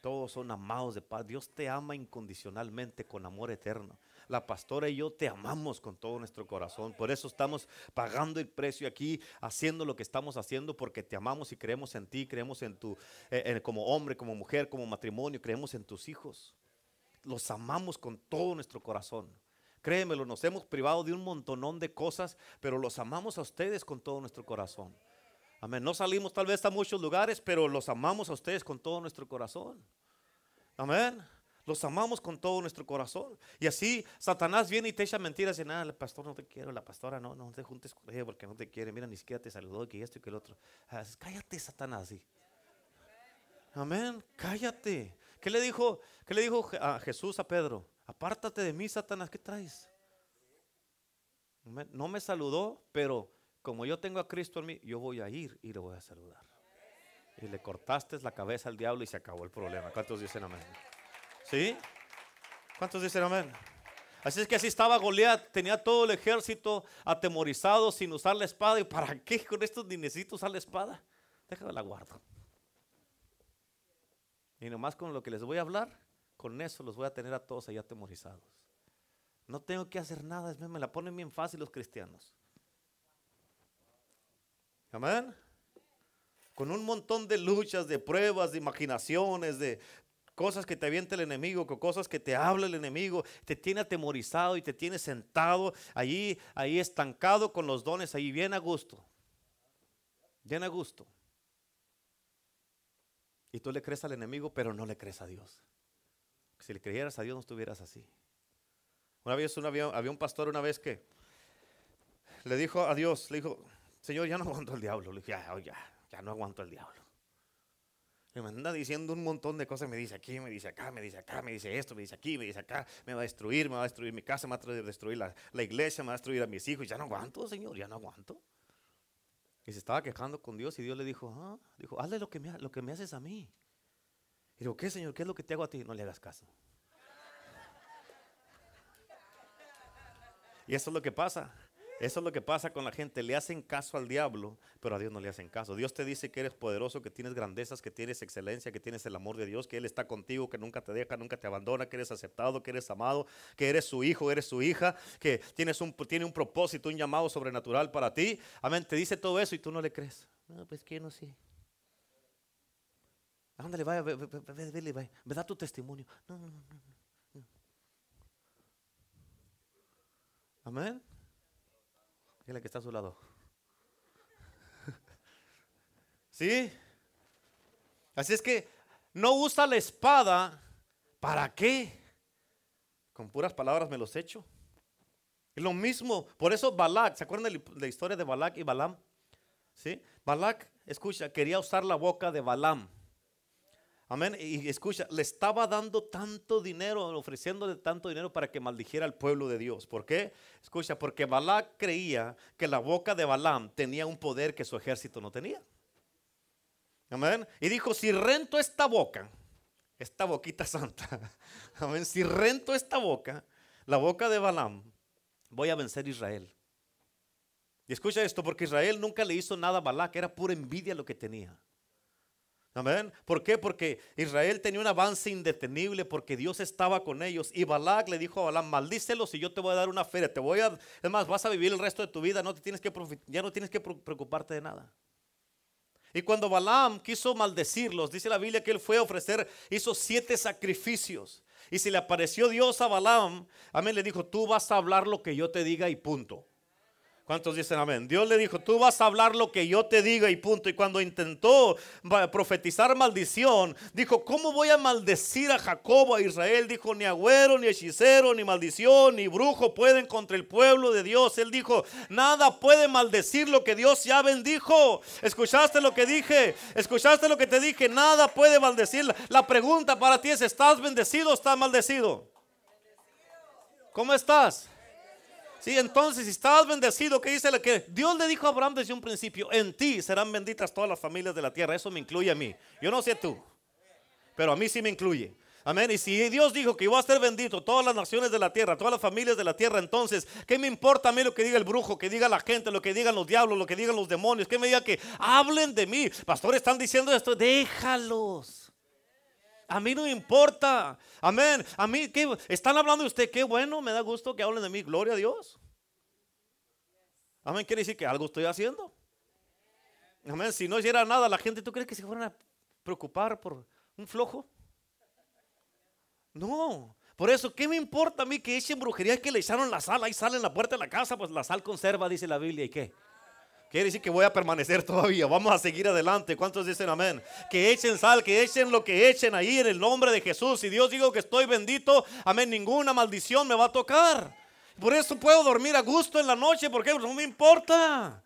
Todos son amados de paz. Dios te ama incondicionalmente con amor eterno. La pastora y yo te amamos con todo nuestro corazón. Por eso estamos pagando el precio aquí, haciendo lo que estamos haciendo, porque te amamos y creemos en ti, creemos en tu, eh, como hombre, como mujer, como matrimonio, creemos en tus hijos. Los amamos con todo nuestro corazón. Créemelo, nos hemos privado de un montonón de cosas, pero los amamos a ustedes con todo nuestro corazón. Amén. No salimos tal vez a muchos lugares, pero los amamos a ustedes con todo nuestro corazón. Amén. Los amamos con todo nuestro corazón. Y así Satanás viene y te echa mentiras y nada, el pastor no te quiere, la pastora no, no te juntes con ella porque no te quiere. Mira, ni siquiera te saludó, que esto y que el otro. Ah, cállate, Satanás. Amén. Cállate. ¿Qué le dijo, qué le dijo a Jesús a Pedro? Apártate de mí, Satanás, ¿qué traes? No me saludó, pero como yo tengo a Cristo en mí, yo voy a ir y le voy a saludar. Y le cortaste la cabeza al diablo y se acabó el problema. ¿Cuántos dicen amén? ¿Sí? ¿Cuántos dicen amén? Así es que así estaba Goliat, tenía todo el ejército atemorizado sin usar la espada. ¿Y para qué con estos ni necesito usar la espada? Déjame la guardo. Y nomás con lo que les voy a hablar, con eso los voy a tener a todos ahí atemorizados. No tengo que hacer nada, me la ponen bien fácil los cristianos. Amén. con un montón de luchas, de pruebas, de imaginaciones, de cosas que te avienta el enemigo, con cosas que te habla el enemigo, te tiene atemorizado y te tiene sentado allí, ahí estancado con los dones, ahí bien a gusto, bien a gusto. Y tú le crees al enemigo, pero no le crees a Dios. Si le creyeras a Dios no estuvieras así. Una vez había, un pastor una vez que le dijo a Dios, le dijo, Señor, ya no aguanto el diablo. Le dije, ya, ya, ya no aguanto el diablo. Y me diciendo un montón de cosas, me dice aquí, me dice acá, me dice acá, me dice esto, me dice aquí, me dice acá, me va a destruir, me va a destruir mi casa, me va a destruir la, la iglesia, me va a destruir a mis hijos. Ya no aguanto, Señor, ya no aguanto. Y se estaba quejando con Dios y Dios le dijo, ah, dijo, hazle lo que, me, lo que me haces a mí. Y digo, ¿qué, Señor? ¿Qué es lo que te hago a ti? No le hagas caso. Y eso es lo que pasa. Eso es lo que pasa con la gente. Le hacen caso al diablo, pero a Dios no le hacen caso. Dios te dice que eres poderoso, que tienes grandezas, que tienes excelencia, que tienes el amor de Dios, que Él está contigo, que nunca te deja, nunca te abandona, que eres aceptado, que eres amado, que eres su hijo, eres su hija, que tienes un, tiene un propósito, un llamado sobrenatural para ti. Amén. Te dice todo eso y tú no le crees. No, pues que no sé. Ándale, vaya, ve, ve, ve, ve, ve, da tu testimonio. No, no, no, no. Amén. Dile que está a su lado. ¿Sí? Así es que no usa la espada. ¿Para qué? Con puras palabras me los echo. Es lo mismo. Por eso Balak, ¿se acuerdan de la historia de Balak y Balam? ¿Sí? Balak, escucha, quería usar la boca de Balam Amén. Y escucha, le estaba dando tanto dinero, ofreciéndole tanto dinero para que maldijera al pueblo de Dios. ¿Por qué? Escucha, porque Balac creía que la boca de Balaam tenía un poder que su ejército no tenía. Amén. Y dijo, si rento esta boca, esta boquita santa, amén, si rento esta boca, la boca de Balaam, voy a vencer a Israel. Y escucha esto, porque Israel nunca le hizo nada a Balac, era pura envidia lo que tenía. Amén. ¿Por qué? Porque Israel tenía un avance indetenible porque Dios estaba con ellos. Y Balak le dijo a Balaam, maldícelos y yo te voy a dar una feria. Te voy a, es más, vas a vivir el resto de tu vida. No te tienes que, ya no tienes que preocuparte de nada. Y cuando Balaam quiso maldecirlos, dice la Biblia que él fue a ofrecer, hizo siete sacrificios. Y si le apareció Dios a Balaam, amén, le dijo, tú vas a hablar lo que yo te diga y punto. ¿Cuántos dicen amén? Dios le dijo, tú vas a hablar lo que yo te diga y punto. Y cuando intentó profetizar maldición, dijo, ¿cómo voy a maldecir a Jacobo, a Israel? Dijo, ni agüero, ni hechicero, ni maldición, ni brujo pueden contra el pueblo de Dios. Él dijo, nada puede maldecir lo que Dios ya bendijo. ¿Escuchaste lo que dije? ¿Escuchaste lo que te dije? Nada puede maldecir. La pregunta para ti es, ¿estás bendecido o estás maldecido? ¿Cómo estás? Sí, entonces si estabas bendecido, ¿qué dice la que Dios le dijo a Abraham desde un principio? En ti serán benditas todas las familias de la tierra. Eso me incluye a mí. Yo no sé tú, pero a mí sí me incluye. Amén. Y si Dios dijo que iba a ser bendito todas las naciones de la tierra, todas las familias de la tierra, entonces, ¿qué me importa a mí lo que diga el brujo, que diga la gente, lo que digan los diablos, lo que digan los demonios? Que me diga que hablen de mí. Pastores están diciendo esto, déjalos. A mí no me importa. Amén. A mí, ¿qué? están hablando de usted. Qué bueno, me da gusto que hablen de mí. Gloria a Dios. Amén. Quiere decir que algo estoy haciendo. Amén. Si no hiciera nada, la gente, ¿tú crees que se fueran a preocupar por un flojo? No. Por eso, ¿qué me importa a mí que echen brujería? Es que le echaron la sal, ahí sale en la puerta de la casa, pues la sal conserva, dice la Biblia. ¿Y qué? Quiere decir que voy a permanecer todavía. Vamos a seguir adelante. ¿Cuántos dicen amén? Que echen sal, que echen lo que echen ahí en el nombre de Jesús. Y Dios digo que estoy bendito, amén, ninguna maldición me va a tocar. Por eso puedo dormir a gusto en la noche, porque no me importa.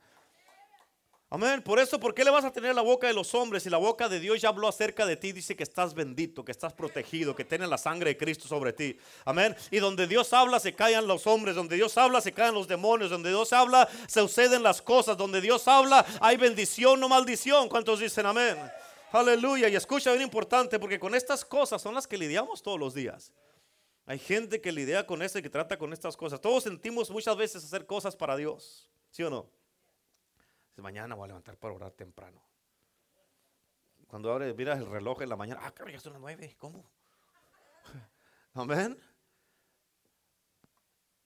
Amén. Por eso, ¿por qué le vas a tener la boca de los hombres? Y la boca de Dios ya habló acerca de ti. Dice que estás bendito, que estás protegido, que tienes la sangre de Cristo sobre ti. Amén. Y donde Dios habla, se callan los hombres. Donde Dios habla, se callan los demonios. Donde Dios habla, se suceden las cosas. Donde Dios habla, hay bendición, no maldición. ¿Cuántos dicen amén? Aleluya. Y escucha bien importante, porque con estas cosas son las que lidiamos todos los días. Hay gente que lidia con eso y que trata con estas cosas. Todos sentimos muchas veces hacer cosas para Dios. ¿Sí o no? Mañana voy a levantar para orar temprano. Cuando abre, miras el reloj en la mañana, ah, cabrón, ya son las nueve, ¿cómo? Amén.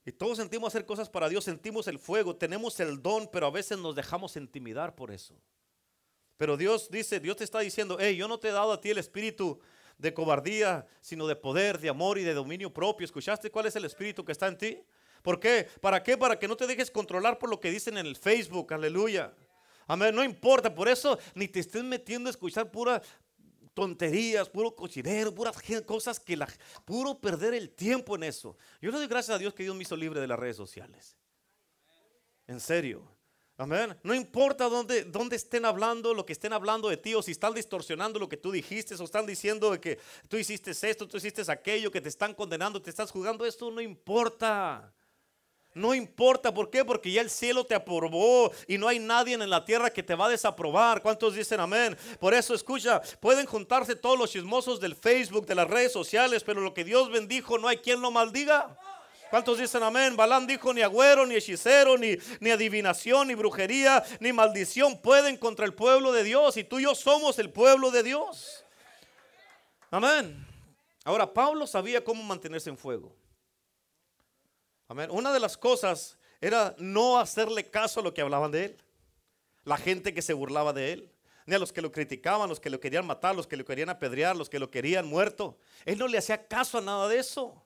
Y todos sentimos hacer cosas para Dios, sentimos el fuego, tenemos el don, pero a veces nos dejamos intimidar por eso. Pero Dios dice, Dios te está diciendo, hey, yo no te he dado a ti el espíritu de cobardía, sino de poder, de amor y de dominio propio. ¿Escuchaste cuál es el espíritu que está en ti? ¿Por qué? ¿Para qué? Para que no te dejes controlar por lo que dicen en el Facebook. Aleluya. Amén. No importa. Por eso ni te estés metiendo a escuchar pura tonterías, puro cochinero, puras cosas que la, puro perder el tiempo en eso. Yo le doy gracias a Dios que Dios me hizo libre de las redes sociales. En serio. Amén. No importa dónde, dónde estén hablando, lo que estén hablando de ti, o si están distorsionando lo que tú dijiste, o están diciendo que tú hiciste esto, tú hiciste aquello, que te están condenando, te estás jugando, esto no importa. No importa, ¿por qué? Porque ya el cielo te aprobó y no hay nadie en la tierra que te va a desaprobar. ¿Cuántos dicen amén? Por eso escucha, pueden juntarse todos los chismosos del Facebook, de las redes sociales, pero lo que Dios bendijo no hay quien lo maldiga. ¿Cuántos dicen amén? Balán dijo ni agüero, ni hechicero, ni, ni adivinación, ni brujería, ni maldición pueden contra el pueblo de Dios. Y tú y yo somos el pueblo de Dios. Amén. Ahora, Pablo sabía cómo mantenerse en fuego. Una de las cosas era no hacerle caso a lo que hablaban de él. La gente que se burlaba de él. Ni a los que lo criticaban, los que lo querían matar, los que lo querían apedrear, los que lo querían muerto. Él no le hacía caso a nada de eso.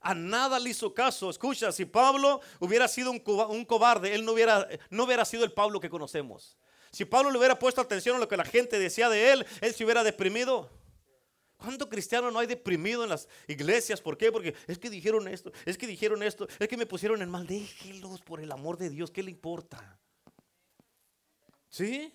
A nada le hizo caso. Escucha, si Pablo hubiera sido un, cobarde, él no hubiera, no hubiera sido el Pablo que conocemos. Si Pablo le hubiera puesto atención a lo que la gente decía de él, él se hubiera deprimido. ¿Cuánto cristiano no hay deprimido en las iglesias? ¿Por qué? Porque es que dijeron esto, es que dijeron esto, es que me pusieron en mal. Déjelos por el amor de Dios, ¿qué le importa? ¿Sí?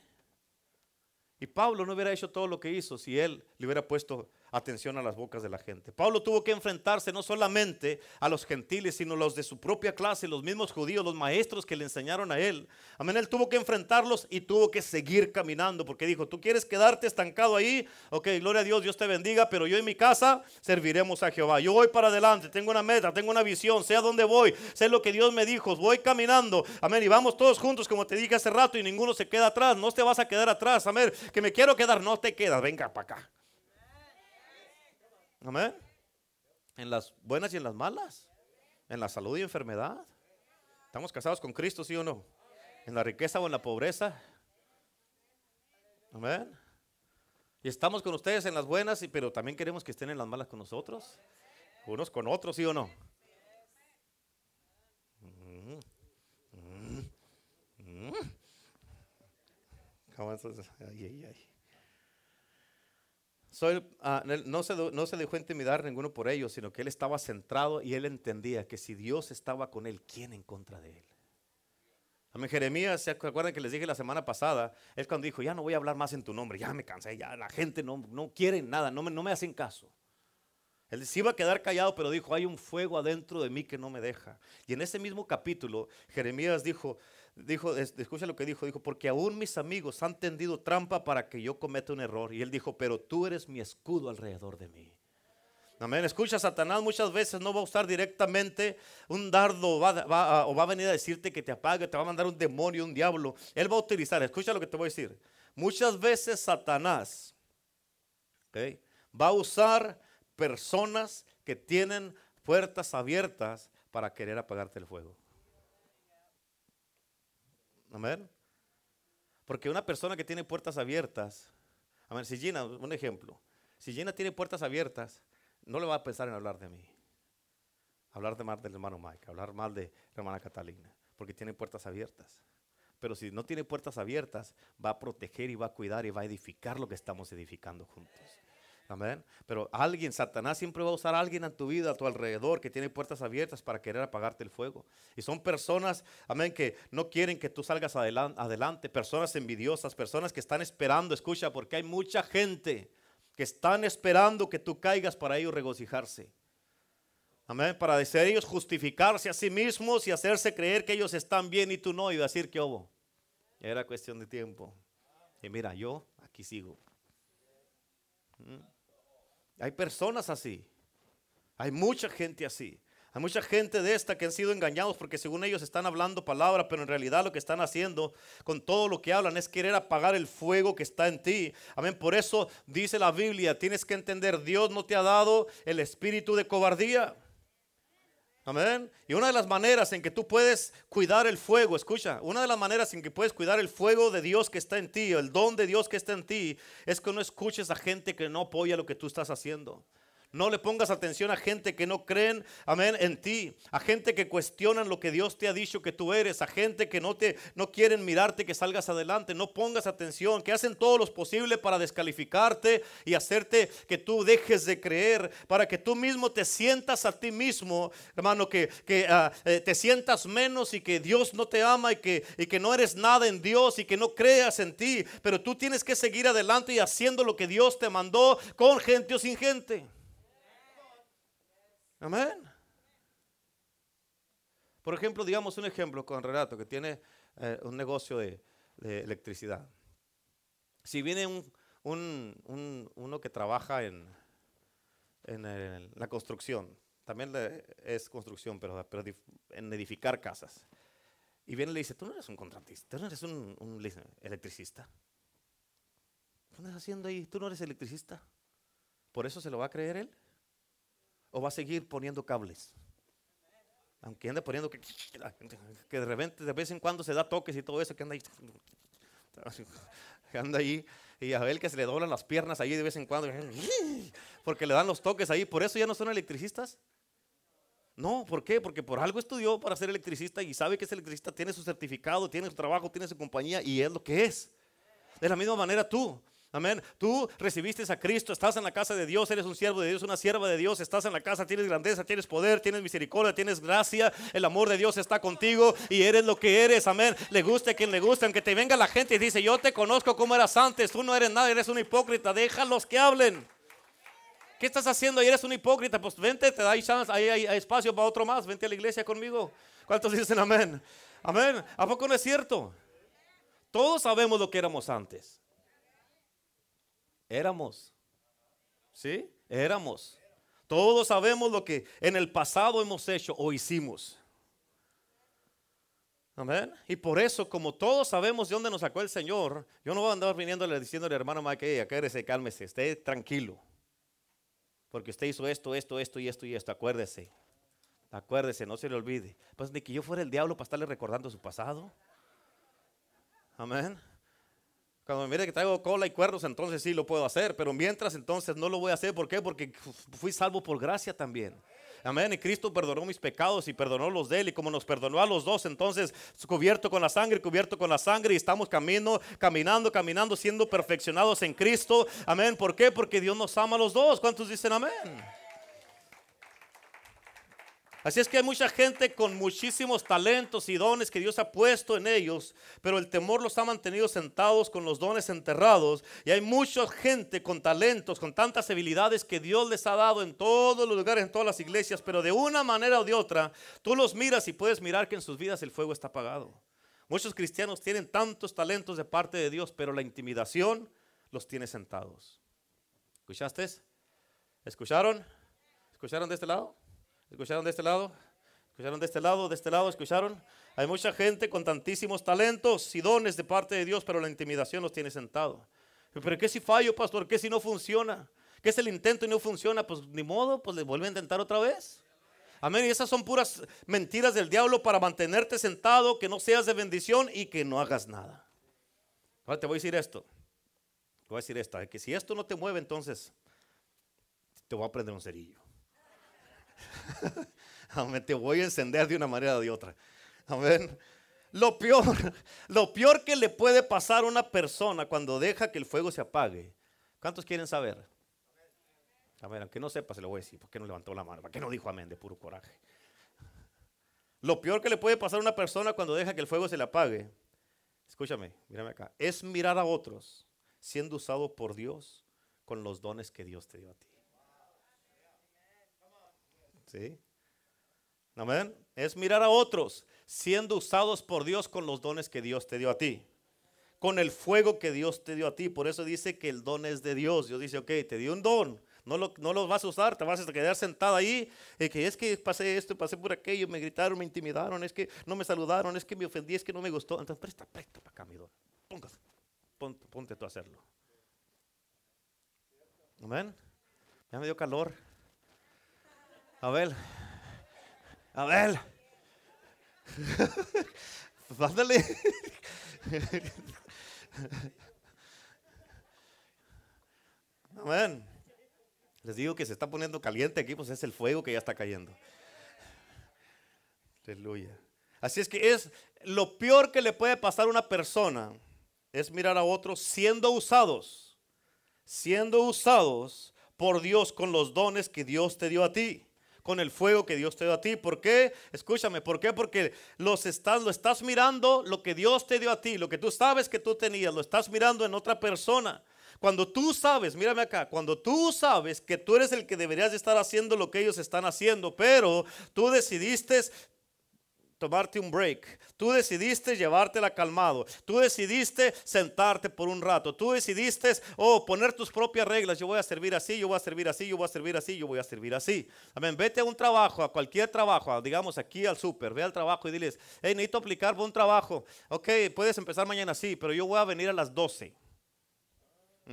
Y Pablo no hubiera hecho todo lo que hizo si él le hubiera puesto atención a las bocas de la gente. Pablo tuvo que enfrentarse no solamente a los gentiles, sino a los de su propia clase, los mismos judíos, los maestros que le enseñaron a él. Amén, él tuvo que enfrentarlos y tuvo que seguir caminando, porque dijo, tú quieres quedarte estancado ahí, ok, gloria a Dios, Dios te bendiga, pero yo en mi casa serviremos a Jehová. Yo voy para adelante, tengo una meta, tengo una visión, sé a dónde voy, sé lo que Dios me dijo, voy caminando, amén, y vamos todos juntos, como te dije hace rato, y ninguno se queda atrás, no te vas a quedar atrás, amén, que me quiero quedar, no te quedas, venga para acá. Amén. En las buenas y en las malas. En la salud y enfermedad. ¿Estamos casados con Cristo, sí o no? En la riqueza o en la pobreza. Amén. Y estamos con ustedes en las buenas, pero también queremos que estén en las malas con nosotros. Unos con otros, sí o no. Ay, ay, ay. Ah, no, se, dejó intimidar ninguno por ellos, sino que él estaba centrado y él entendía que si Dios estaba con él, ¿quién en contra de él? Amén. Jeremías, ¿se acuerdan que les dije la semana pasada? Él cuando dijo, ya no voy a hablar más en tu nombre, ya me cansé, ya la gente no, no quiere nada, no me, no me hacen caso. Él se iba a quedar callado, pero dijo, hay un fuego adentro de mí que no me deja. Y en ese mismo capítulo, Jeremías dijo, dijo, escucha lo que dijo, dijo, porque aún mis amigos han tendido trampa para que yo cometa un error. Y él dijo, pero tú eres mi escudo alrededor de mí. Amén. Escucha, Satanás muchas veces no va a usar directamente un dardo va, o va a venir a decirte que te apague, te va a mandar un demonio, un diablo. Él va a utilizar, escucha lo que te voy a decir. Muchas veces Satanás va a usar personas que tienen puertas abiertas para querer apagarte el fuego. Amén. Porque una persona que tiene puertas abiertas, si Gina, un ejemplo, si Gina tiene puertas abiertas, no le va a pensar en hablar de mí. Hablar de mal del hermano Mike, hablar mal de la hermana Catalina, porque tiene puertas abiertas. Pero si no tiene puertas abiertas, va a proteger y va a cuidar y va a edificar lo que estamos edificando juntos. Amén. Pero alguien, Satanás siempre va a usar a alguien en tu vida, a tu alrededor, que tiene puertas abiertas para querer apagarte el fuego. Y son personas, amén, que no quieren que tú salgas adelante, personas envidiosas, personas que están esperando, escucha, porque hay mucha gente que están esperando que tú caigas para ellos regocijarse. Amén, para decir ellos justificarse a sí mismos y hacerse creer que ellos están bien y tú no, y decir que hubo. Era cuestión de tiempo. Y mira, yo aquí sigo. Mm. Hay personas así. Hay mucha gente así. Hay mucha gente de esta que han sido engañados porque según ellos están hablando palabra, pero en realidad lo que están haciendo con todo lo que hablan es querer apagar el fuego que está en ti. Amén. Por eso dice la Biblia, tienes que entender, Dios no te ha dado el espíritu de cobardía. Amén. Y una de las maneras en que tú puedes cuidar el fuego, escucha, una de las maneras en que puedes cuidar el fuego de Dios que está en ti, el don de Dios que está en ti, es que no escuches a gente que no apoya lo que tú estás haciendo. No le pongas atención a gente que no creen, amén, en ti, a gente que cuestionan lo que Dios te ha dicho que tú eres, a gente que no te no quieren mirarte que salgas adelante. No pongas atención, que hacen todo lo posible para descalificarte y hacerte que tú dejes de creer, para que tú mismo te sientas a ti mismo, hermano, que, que ah, eh, te sientas menos y que Dios no te ama y que, y que no eres nada en Dios y que no creas en ti. Pero tú tienes que seguir adelante y haciendo lo que Dios te mandó con gente o sin gente. Amén. Por ejemplo, digamos un ejemplo con Renato que tiene eh, un negocio de, electricidad. Si viene un, uno que trabaja en, en la construcción, también es construcción, pero, en edificar casas. Y viene y le dice, tú no eres un contratista, tú no eres un, un electricista. ¿Qué andas haciendo ahí? Tú no eres electricista. ¿Por eso se lo va a creer él? ¿O va a seguir poniendo cables? Aunque ande poniendo que, de repente de vez en cuando se da toques y todo eso, que anda ahí. Anda ahí y a ver que se le doblan las piernas ahí de vez en cuando. Porque le dan los toques ahí. ¿Por eso ya no son electricistas? No, ¿por qué? Porque por algo estudió para ser electricista y sabe que es electricista, tiene su certificado, tiene su trabajo, tiene su compañía y es lo que es. De la misma manera tú. Amén. Tú recibiste a Cristo, estás en la casa de Dios, eres un siervo de Dios, una sierva de Dios, estás en la casa, tienes grandeza, tienes poder, tienes misericordia, tienes gracia, el amor de Dios está contigo y eres lo que eres. Amén. Le guste a quien le guste, aunque te venga la gente y dice, yo te conozco como eras antes, tú no eres nada, eres un hipócrita, déjalos que hablen. ¿Qué estás haciendo? Y eres un hipócrita. Pues vente, te da chance, ahí hay, hay espacio para otro más. Vente a la iglesia conmigo. ¿Cuántos dicen amén? Amén. ¿A poco no es cierto? Todos sabemos lo que éramos antes. Éramos. ¿Sí? Éramos. Todos sabemos lo que en el pasado hemos hecho o hicimos. Amén. Y por eso, como todos sabemos de dónde nos sacó el Señor, yo no voy a andar viniéndole diciéndole, hermano Mike, quédese, cálmese, esté tranquilo. Porque usted hizo esto, esto, esto y esto y esto. Acuérdese. Acuérdese, no se le olvide. Pues de que yo fuera el diablo para estarle recordando su pasado. Amén. Cuando mire que traigo cola y cuernos, entonces sí lo puedo hacer. Pero mientras, entonces no lo voy a hacer. ¿Por qué? Porque fui salvo por gracia también. Amén. Y Cristo perdonó mis pecados y perdonó los de él. Y como nos perdonó a los dos, entonces cubierto con la sangre, cubierto con la sangre. Y estamos camino, caminando, caminando, siendo perfeccionados en Cristo. Amén. ¿Por qué? Porque Dios nos ama a los dos. ¿Cuántos dicen amén? Así es que hay mucha gente con muchísimos talentos y dones que Dios ha puesto en ellos, pero el temor los ha mantenido sentados con los dones enterrados. Y hay mucha gente con talentos, con tantas habilidades que Dios les ha dado en todos los lugares, en todas las iglesias, pero de una manera o de otra, tú los miras y puedes mirar que en sus vidas el fuego está apagado. Muchos cristianos tienen tantos talentos de parte de Dios, pero la intimidación los tiene sentados. ¿Escuchaste? ¿Escucharon? ¿Escucharon de este lado? ¿Escucharon de este lado? ¿Escucharon de este lado? ¿De este lado? ¿Escucharon? Hay mucha gente con tantísimos talentos y dones de parte de Dios, pero la intimidación los tiene sentados. ¿Pero qué si fallo, pastor? ¿Qué si no funciona? ¿Qué es el intento y no funciona? Pues ni modo, pues le vuelve a intentar otra vez. Amén. Y esas son puras mentiras del diablo para mantenerte sentado, que no seas de bendición y que no hagas nada. Ahora te voy a decir esto. Te voy a decir esto. Que si esto no te mueve, entonces te voy a prender un cerillo. Amén. Te voy a encender de una manera o de otra. Amén. Lo peor, lo peor que le puede pasar a una persona cuando deja que el fuego se apague. ¿Cuántos quieren saber? A ver, aunque no sepa, se lo voy a decir. ¿Por qué no levantó la mano? ¿Por qué no dijo amén de puro coraje? Lo peor que le puede pasar a una persona cuando deja que el fuego se le apague, escúchame, mírame acá, es mirar a otros siendo usado por Dios con los dones que Dios te dio a ti. ¿Sí? Es mirar a otros siendo usados por Dios con los dones que Dios te dio a ti. Con el fuego que Dios te dio a ti. Por eso dice que el don es de Dios. Dios dice, ok, te dio un don. No lo, no lo vas a usar, te vas a quedar sentado ahí. Y que es que pasé esto, pasé por aquello, me gritaron, me intimidaron, es que no me saludaron, es que me ofendí, es que no me gustó. Entonces, presta, presta para acá, mi don. Póngase, ponte, ponte tú a hacerlo. Amén. Ya me dio calor. A ver, A ver. Ándale. Amén. Les digo que se está poniendo caliente aquí, pues es el fuego que ya está cayendo. Aleluya. Así es que es lo peor que le puede pasar a una persona es mirar a otros siendo usados, siendo usados por Dios con los dones que Dios te dio a ti, con el fuego que Dios te dio a ti. ¿Por qué? Escúchame, ¿por qué? Porque los estás, lo estás mirando lo que Dios te dio a ti, lo que tú sabes que tú tenías, lo estás mirando en otra persona. Cuando tú sabes, mírame acá, cuando tú sabes que tú eres el que deberías de estar haciendo lo que ellos están haciendo, pero tú decidiste tomarte un break. Tú decidiste llevártela calmado. Tú decidiste sentarte por un rato. Tú decidiste, oh, poner tus propias reglas. Yo voy a servir así, yo voy a servir así, yo voy a servir así, yo voy a servir así. Amén. Vete a un trabajo, a cualquier trabajo, digamos aquí al súper. Ve al trabajo y diles, hey, necesito aplicar por un trabajo. Ok, puedes empezar mañana sí, pero yo voy a venir a las 12.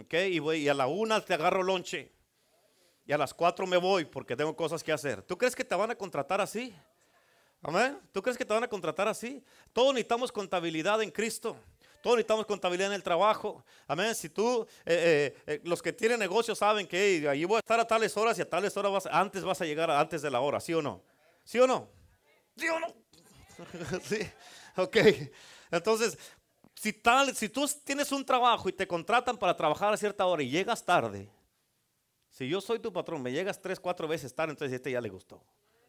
Ok, y, voy, y a la una te agarro lonche. Y a las 4 me voy porque tengo cosas que hacer. ¿Tú crees que te van a contratar así? Amén. ¿Tú crees que te van a contratar así? Todos necesitamos contabilidad en Cristo. Todos necesitamos contabilidad en el trabajo. Amén. Si tú, eh, eh, eh, los que tienen negocios saben que ahí voy a estar a tales horas y a tales horas antes vas a llegar antes de la hora, ¿sí o no? ¿Sí o no? ¿Sí o no? sí. Ok. Entonces, si, tal, si tú tienes un trabajo y te contratan para trabajar a cierta hora y llegas tarde, si yo soy tu patrón, me llegas tres, cuatro veces tarde, entonces este ya le gustó.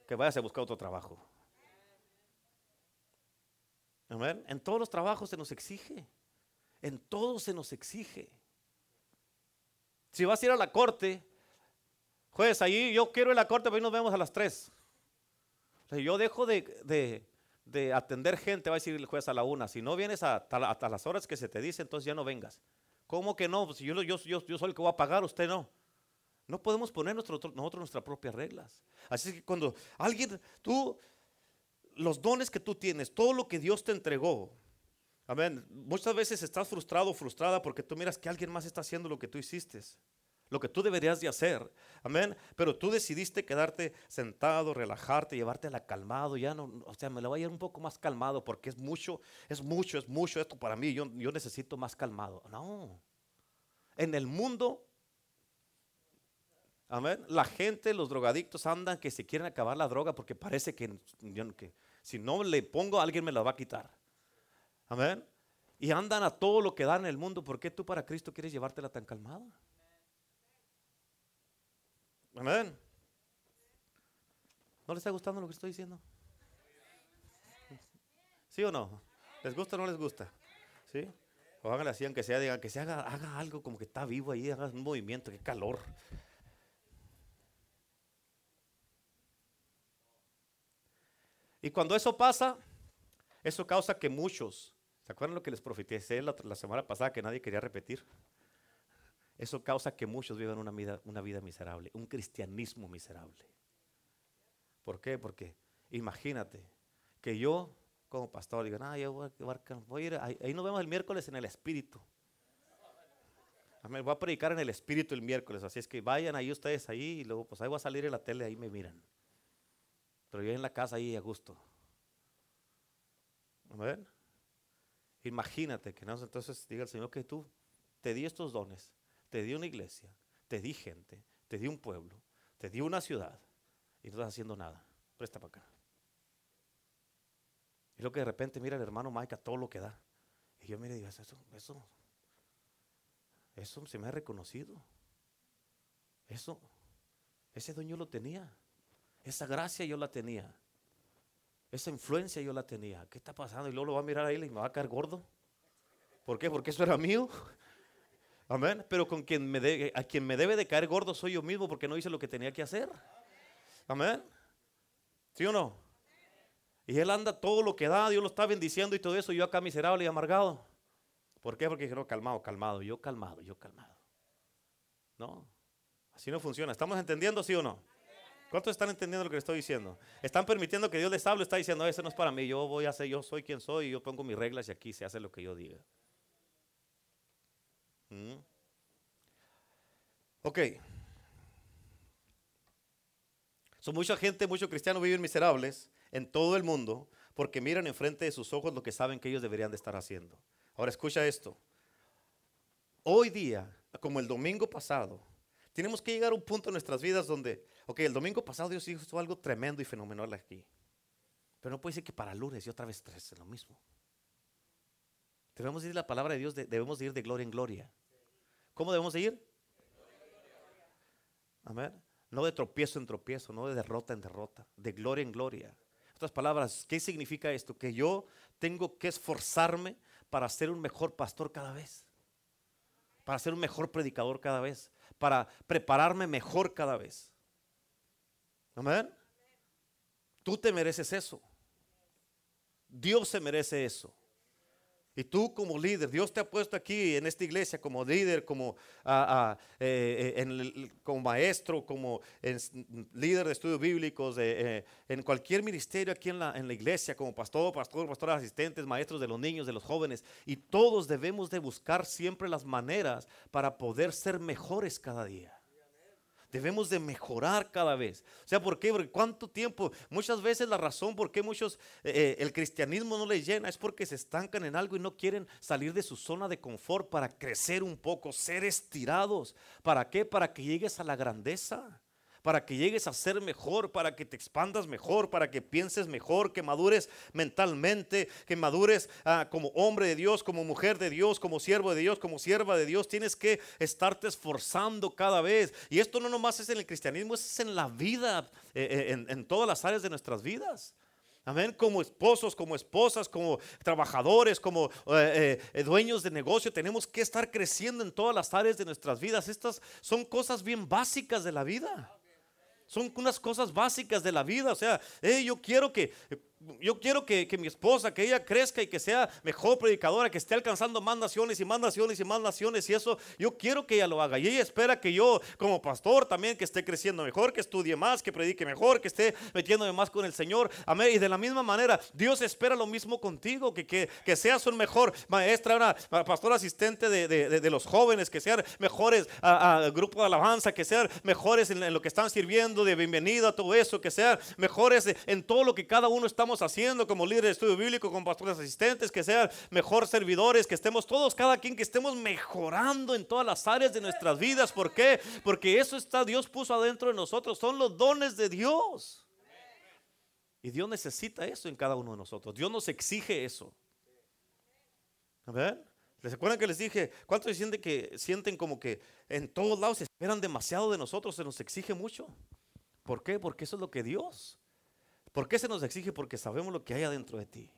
Que vayas a buscar otro trabajo. En todos los trabajos se nos exige. En todos se nos exige. Si vas a ir a la corte, juez, ahí yo quiero ir a la corte, pero ahí nos vemos a las 3. yo dejo de, atender gente, va a decir el juez a la una. Si no vienes hasta, las horas que se te dice, entonces ya no vengas. ¿Cómo que no? Si yo, yo, yo, yo soy el que voy a pagar, usted no. No podemos poner nosotros nuestras propias reglas. Así que cuando alguien, tú los dones que tú tienes, todo lo que Dios te entregó. Amén. Muchas veces estás frustrado o frustrada porque tú miras que alguien más está haciendo lo que tú hiciste, lo que tú deberías de hacer. Amén. Pero tú decidiste quedarte sentado, relajarte, llevarte la calmado. Ya no, o sea, me lo voy a ir un poco más calmado porque es mucho, es mucho, es mucho esto para mí. Yo, yo necesito más calmado. No. En el mundo Amén. La gente, los drogadictos andan que se quieren acabar la droga porque parece que, que si no le pongo, alguien me la va a quitar. Amén. Y andan a todo lo que dan en el mundo. ¿Por qué tú para Cristo quieres llevártela tan calmada? Amén. ¿No les está gustando lo que estoy diciendo? ¿Sí o no? ¿Les gusta o no les gusta? ¿Sí? O háganle así, aunque sea, digan que se haga, haga algo como que está vivo ahí, haga un movimiento, qué calor. Y cuando eso pasa, eso causa que muchos, ¿se acuerdan lo que les profeticé la, semana pasada que nadie quería repetir? Eso causa que muchos vivan una vida, miserable, un cristianismo miserable. ¿Por qué? Porque imagínate que yo como pastor diga, ah, yo voy a, ir, ahí, ahí, nos vemos el miércoles en el Espíritu. Voy a predicar en el Espíritu el miércoles, así es que vayan ahí ustedes ahí y luego pues ahí va a salir en la tele, ahí me miran. Pero yo en la casa ahí a gusto. ver Imagínate que no, entonces diga el Señor que tú te di estos dones, te di una iglesia, te di gente, te di un pueblo, te di una ciudad y no estás haciendo nada. Presta para acá. Y lo que de repente mira el hermano Mike todo lo que da. Y yo mire y digo, eso, eso, eso se me ha reconocido. Eso, ese dueño lo tenía. Esa gracia yo la tenía. Esa influencia yo la tenía. ¿Qué está pasando? Y luego lo va a mirar a él y me va a caer gordo. ¿Por qué? Porque eso era mío. Amén. Pero con quien me a quien me debe de caer gordo soy yo mismo porque no hice lo que tenía que hacer. Amén. ¿Sí o no? Y él anda todo lo que da, Dios lo está bendiciendo y todo eso, yo acá miserable y amargado. ¿Por qué? Porque dijeron calmado, calmado, yo calmado, yo calmado. No, así no funciona. ¿Estamos entendiendo, sí o no? ¿Cuántos están entendiendo lo que les estoy diciendo? Están permitiendo que Dios les hable, está diciendo, eso no es para mí, yo voy a hacer, yo soy quien soy, yo pongo mis reglas y aquí se hace lo que yo diga. ¿Mm? Ok. So, mucha gente, muchos cristianos viven miserables en todo el mundo porque miran enfrente de sus ojos lo que saben que ellos deberían de estar haciendo. Ahora escucha esto. Hoy día, como el domingo pasado, tenemos que llegar a un punto en nuestras vidas donde, ok, el domingo pasado Dios hizo algo tremendo y fenomenal aquí. Pero no puede ser que para lunes y otra vez tres es lo mismo. Debemos ir la palabra de Dios, debemos ir de gloria en gloria. ¿Cómo debemos ir? Amén. No de tropiezo en tropiezo, no de derrota en derrota, de gloria en gloria. Otras palabras, ¿qué significa esto? Que yo tengo que esforzarme para ser un mejor pastor cada vez, para ser un mejor predicador cada vez, para prepararme mejor cada vez. Amén. Tú te mereces eso. Dios se merece eso. Y tú como líder, Dios te ha puesto aquí en esta iglesia como líder, como, ah, ah, eh, eh, maestro, como líder de estudios bíblicos, eh, en cualquier ministerio aquí en la, iglesia, como pastor, pastor, pastores asistentes, maestros de los niños, de los jóvenes. Y todos debemos de buscar siempre las maneras para poder ser mejores cada día. Debemos de mejorar cada vez. O sea, ¿por qué? Porque cuánto tiempo, muchas veces la razón por qué muchos, eh, eh, el cristianismo no les llena es porque se estancan en algo y no quieren salir de su zona de confort para crecer un poco, ser estirados. ¿Para qué? Para que llegues a la grandeza para que llegues a ser mejor, para que te expandas mejor, para que pienses mejor, que madures mentalmente, que madures ah, como hombre de Dios, como mujer de Dios, como siervo de Dios, como sierva de Dios. Tienes que estarte esforzando cada vez. Y esto no nomás es en el cristianismo, es en la vida, eh, eh, en, todas las áreas de nuestras vidas. Amén, como esposos, como esposas, como trabajadores, como eh, dueños de negocio, tenemos que estar creciendo en todas las áreas de nuestras vidas. Estas son cosas bien básicas de la vida. Son unas cosas básicas de la vida. O sea, yo quiero que yo quiero que, mi esposa, que ella crezca y que sea mejor predicadora, que esté alcanzando más naciones y más naciones y más naciones y eso, yo quiero que ella lo haga. Y ella espera que yo como pastor también que esté creciendo mejor, que estudie más, que predique mejor, que esté metiéndome más con el Señor. Amén. Y de la misma manera, Dios espera lo mismo contigo, que, que, seas un mejor maestra, una pastor asistente de, los jóvenes, que sean mejores a, grupo de alabanza, que sean mejores en, en, lo que están sirviendo, de bienvenida, todo eso, que sean mejores en todo lo que cada uno está haciendo como líderes de estudio bíblico, como pastores asistentes, que sean mejor servidores, que estemos todos, cada quien, que estemos mejorando en todas las áreas de nuestras vidas. ¿Por qué? Porque eso está, Dios puso adentro de nosotros, son los dones de Dios. Y Dios necesita eso en cada uno de nosotros. Dios nos exige eso. ¿les acuerdan que les dije? ¿Cuántos sienten que sienten como que en todos lados esperan demasiado de nosotros? Se nos exige mucho. ¿Por qué? Porque eso es lo que Dios ¿Por qué se nos exige? Porque sabemos lo que hay adentro de ti.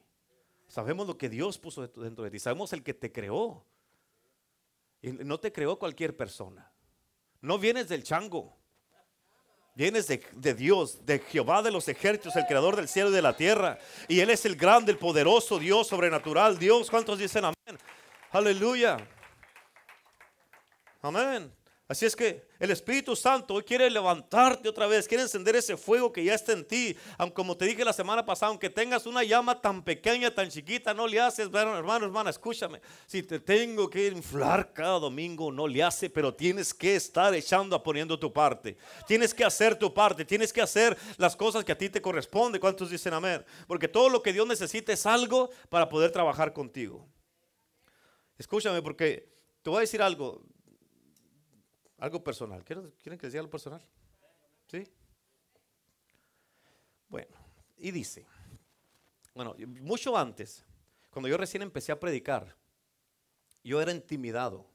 Sabemos lo que Dios puso dentro de ti. Sabemos el que te creó. Y no te creó cualquier persona. No vienes del chango. Vienes de, Dios, de Jehová de los ejércitos, el creador del cielo y de la tierra. Y Él es el grande, el poderoso Dios sobrenatural. Dios, ¿cuántos dicen amén? Aleluya. Amén. Así es que el Espíritu Santo hoy quiere levantarte otra vez, quiere encender ese fuego que ya está en ti. Aunque como te dije la semana pasada, aunque tengas una llama tan pequeña, tan chiquita, no le haces, hermano, hermana, escúchame. Si te tengo que inflar cada domingo, no le hace, pero tienes que estar echando, poniendo tu parte. Tienes que hacer tu parte, tienes que hacer las cosas que a ti te corresponde. ¿Cuántos dicen amén? Porque todo lo que Dios necesita es algo para poder trabajar contigo. Escúchame, porque te voy a decir algo. Algo personal. ¿Quieren, que les diga algo personal? ¿Sí? Bueno, y dice, bueno, mucho antes, cuando yo recién empecé a predicar, yo era intimidado.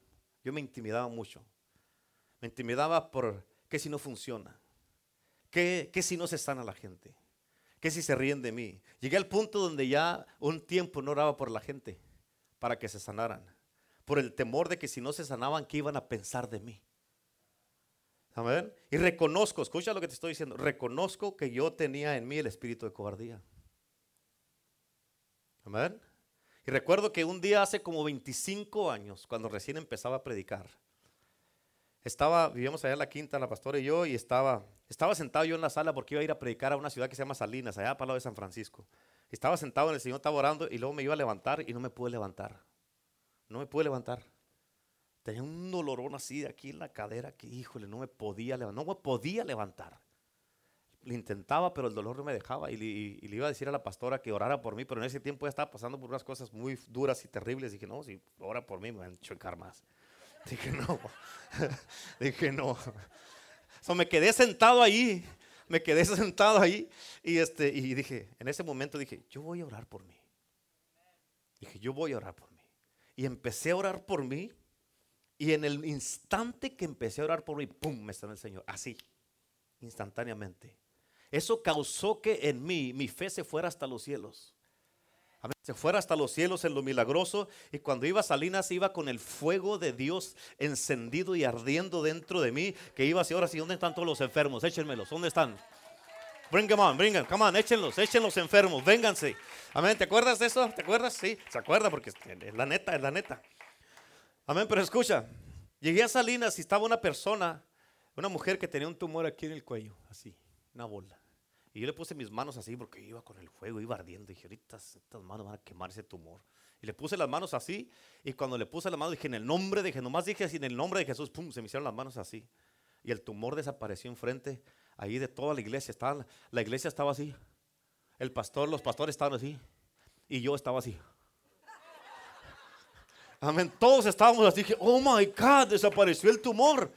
Yo me intimidaba mucho. Me intimidaba por qué si no funciona. ¿Qué, qué si no se sana la gente? ¿Qué si se ríen de mí? Llegué al punto donde ya un tiempo no oraba por la gente para que se sanaran. Por el temor de que si no se sanaban, ¿qué iban a pensar de mí? Amén. Y reconozco, escucha lo que te estoy diciendo, reconozco que yo tenía en mí el espíritu de cobardía. Amén. Y recuerdo que un día hace como 25 años, cuando recién empezaba a predicar, estaba, vivíamos allá en la quinta, la pastora y yo, y estaba, estaba sentado yo en la sala porque iba a ir a predicar a una ciudad que se llama Salinas, allá para lado de San Francisco. Estaba sentado en el Señor, estaba orando y luego me iba a levantar y no me pude levantar. No me pude levantar. Tenía un dolorón así de aquí en la cadera que, híjole, no me podía levantar. No me podía levantar. le intentaba, pero el dolor no me dejaba. Y, le- iba a decir a la pastora que orara por mí, pero en ese tiempo ya estaba pasando por unas cosas muy duras y terribles. Dije, no, si ora por mí me van a chocar más. Dije, no. Dije, no. So, me quedé sentado ahí. Me quedé sentado ahí. Y, este, y dije, en ese momento dije, yo voy a orar por mí. Dije, yo voy a orar por mí. Y empecé a orar por mí. Y en el instante que empecé a orar por mí, ¡pum! Me sanó el Señor. Así, instantáneamente. Eso causó que en mí mi fe se fuera hasta los cielos. Se fuera hasta los cielos en lo milagroso. Y cuando iba a Salinas, iba con el fuego de Dios encendido y ardiendo dentro de mí. Que iba así, ahora sí, ¿dónde están todos los enfermos? Échenmelos, ¿dónde están? Bring them on, bring them, come on, échenlos, echen los enfermos, vénganse. Amén, ¿te acuerdas de eso? ¿Te acuerdas? Sí, se acuerda porque es la neta, es la neta. Amén, pero escucha, llegué a Salinas y estaba una persona, una mujer que tenía un tumor aquí en el cuello, así, una bola. Y yo le puse mis manos así porque iba con el fuego, iba ardiendo. Y dije, ahorita estas manos van a quemar ese tumor. Y le puse las manos así. Y cuando le puse las manos dije, en el nombre de Jesús, nomás dije así, en el nombre de Jesús, pum, se me hicieron las manos así. Y el tumor desapareció enfrente, ahí de toda la iglesia. Estaba, la iglesia estaba así. El pastor, los pastores estaban así. Y yo estaba así. Amén. Todos estábamos así. Dije, oh my God, desapareció el tumor.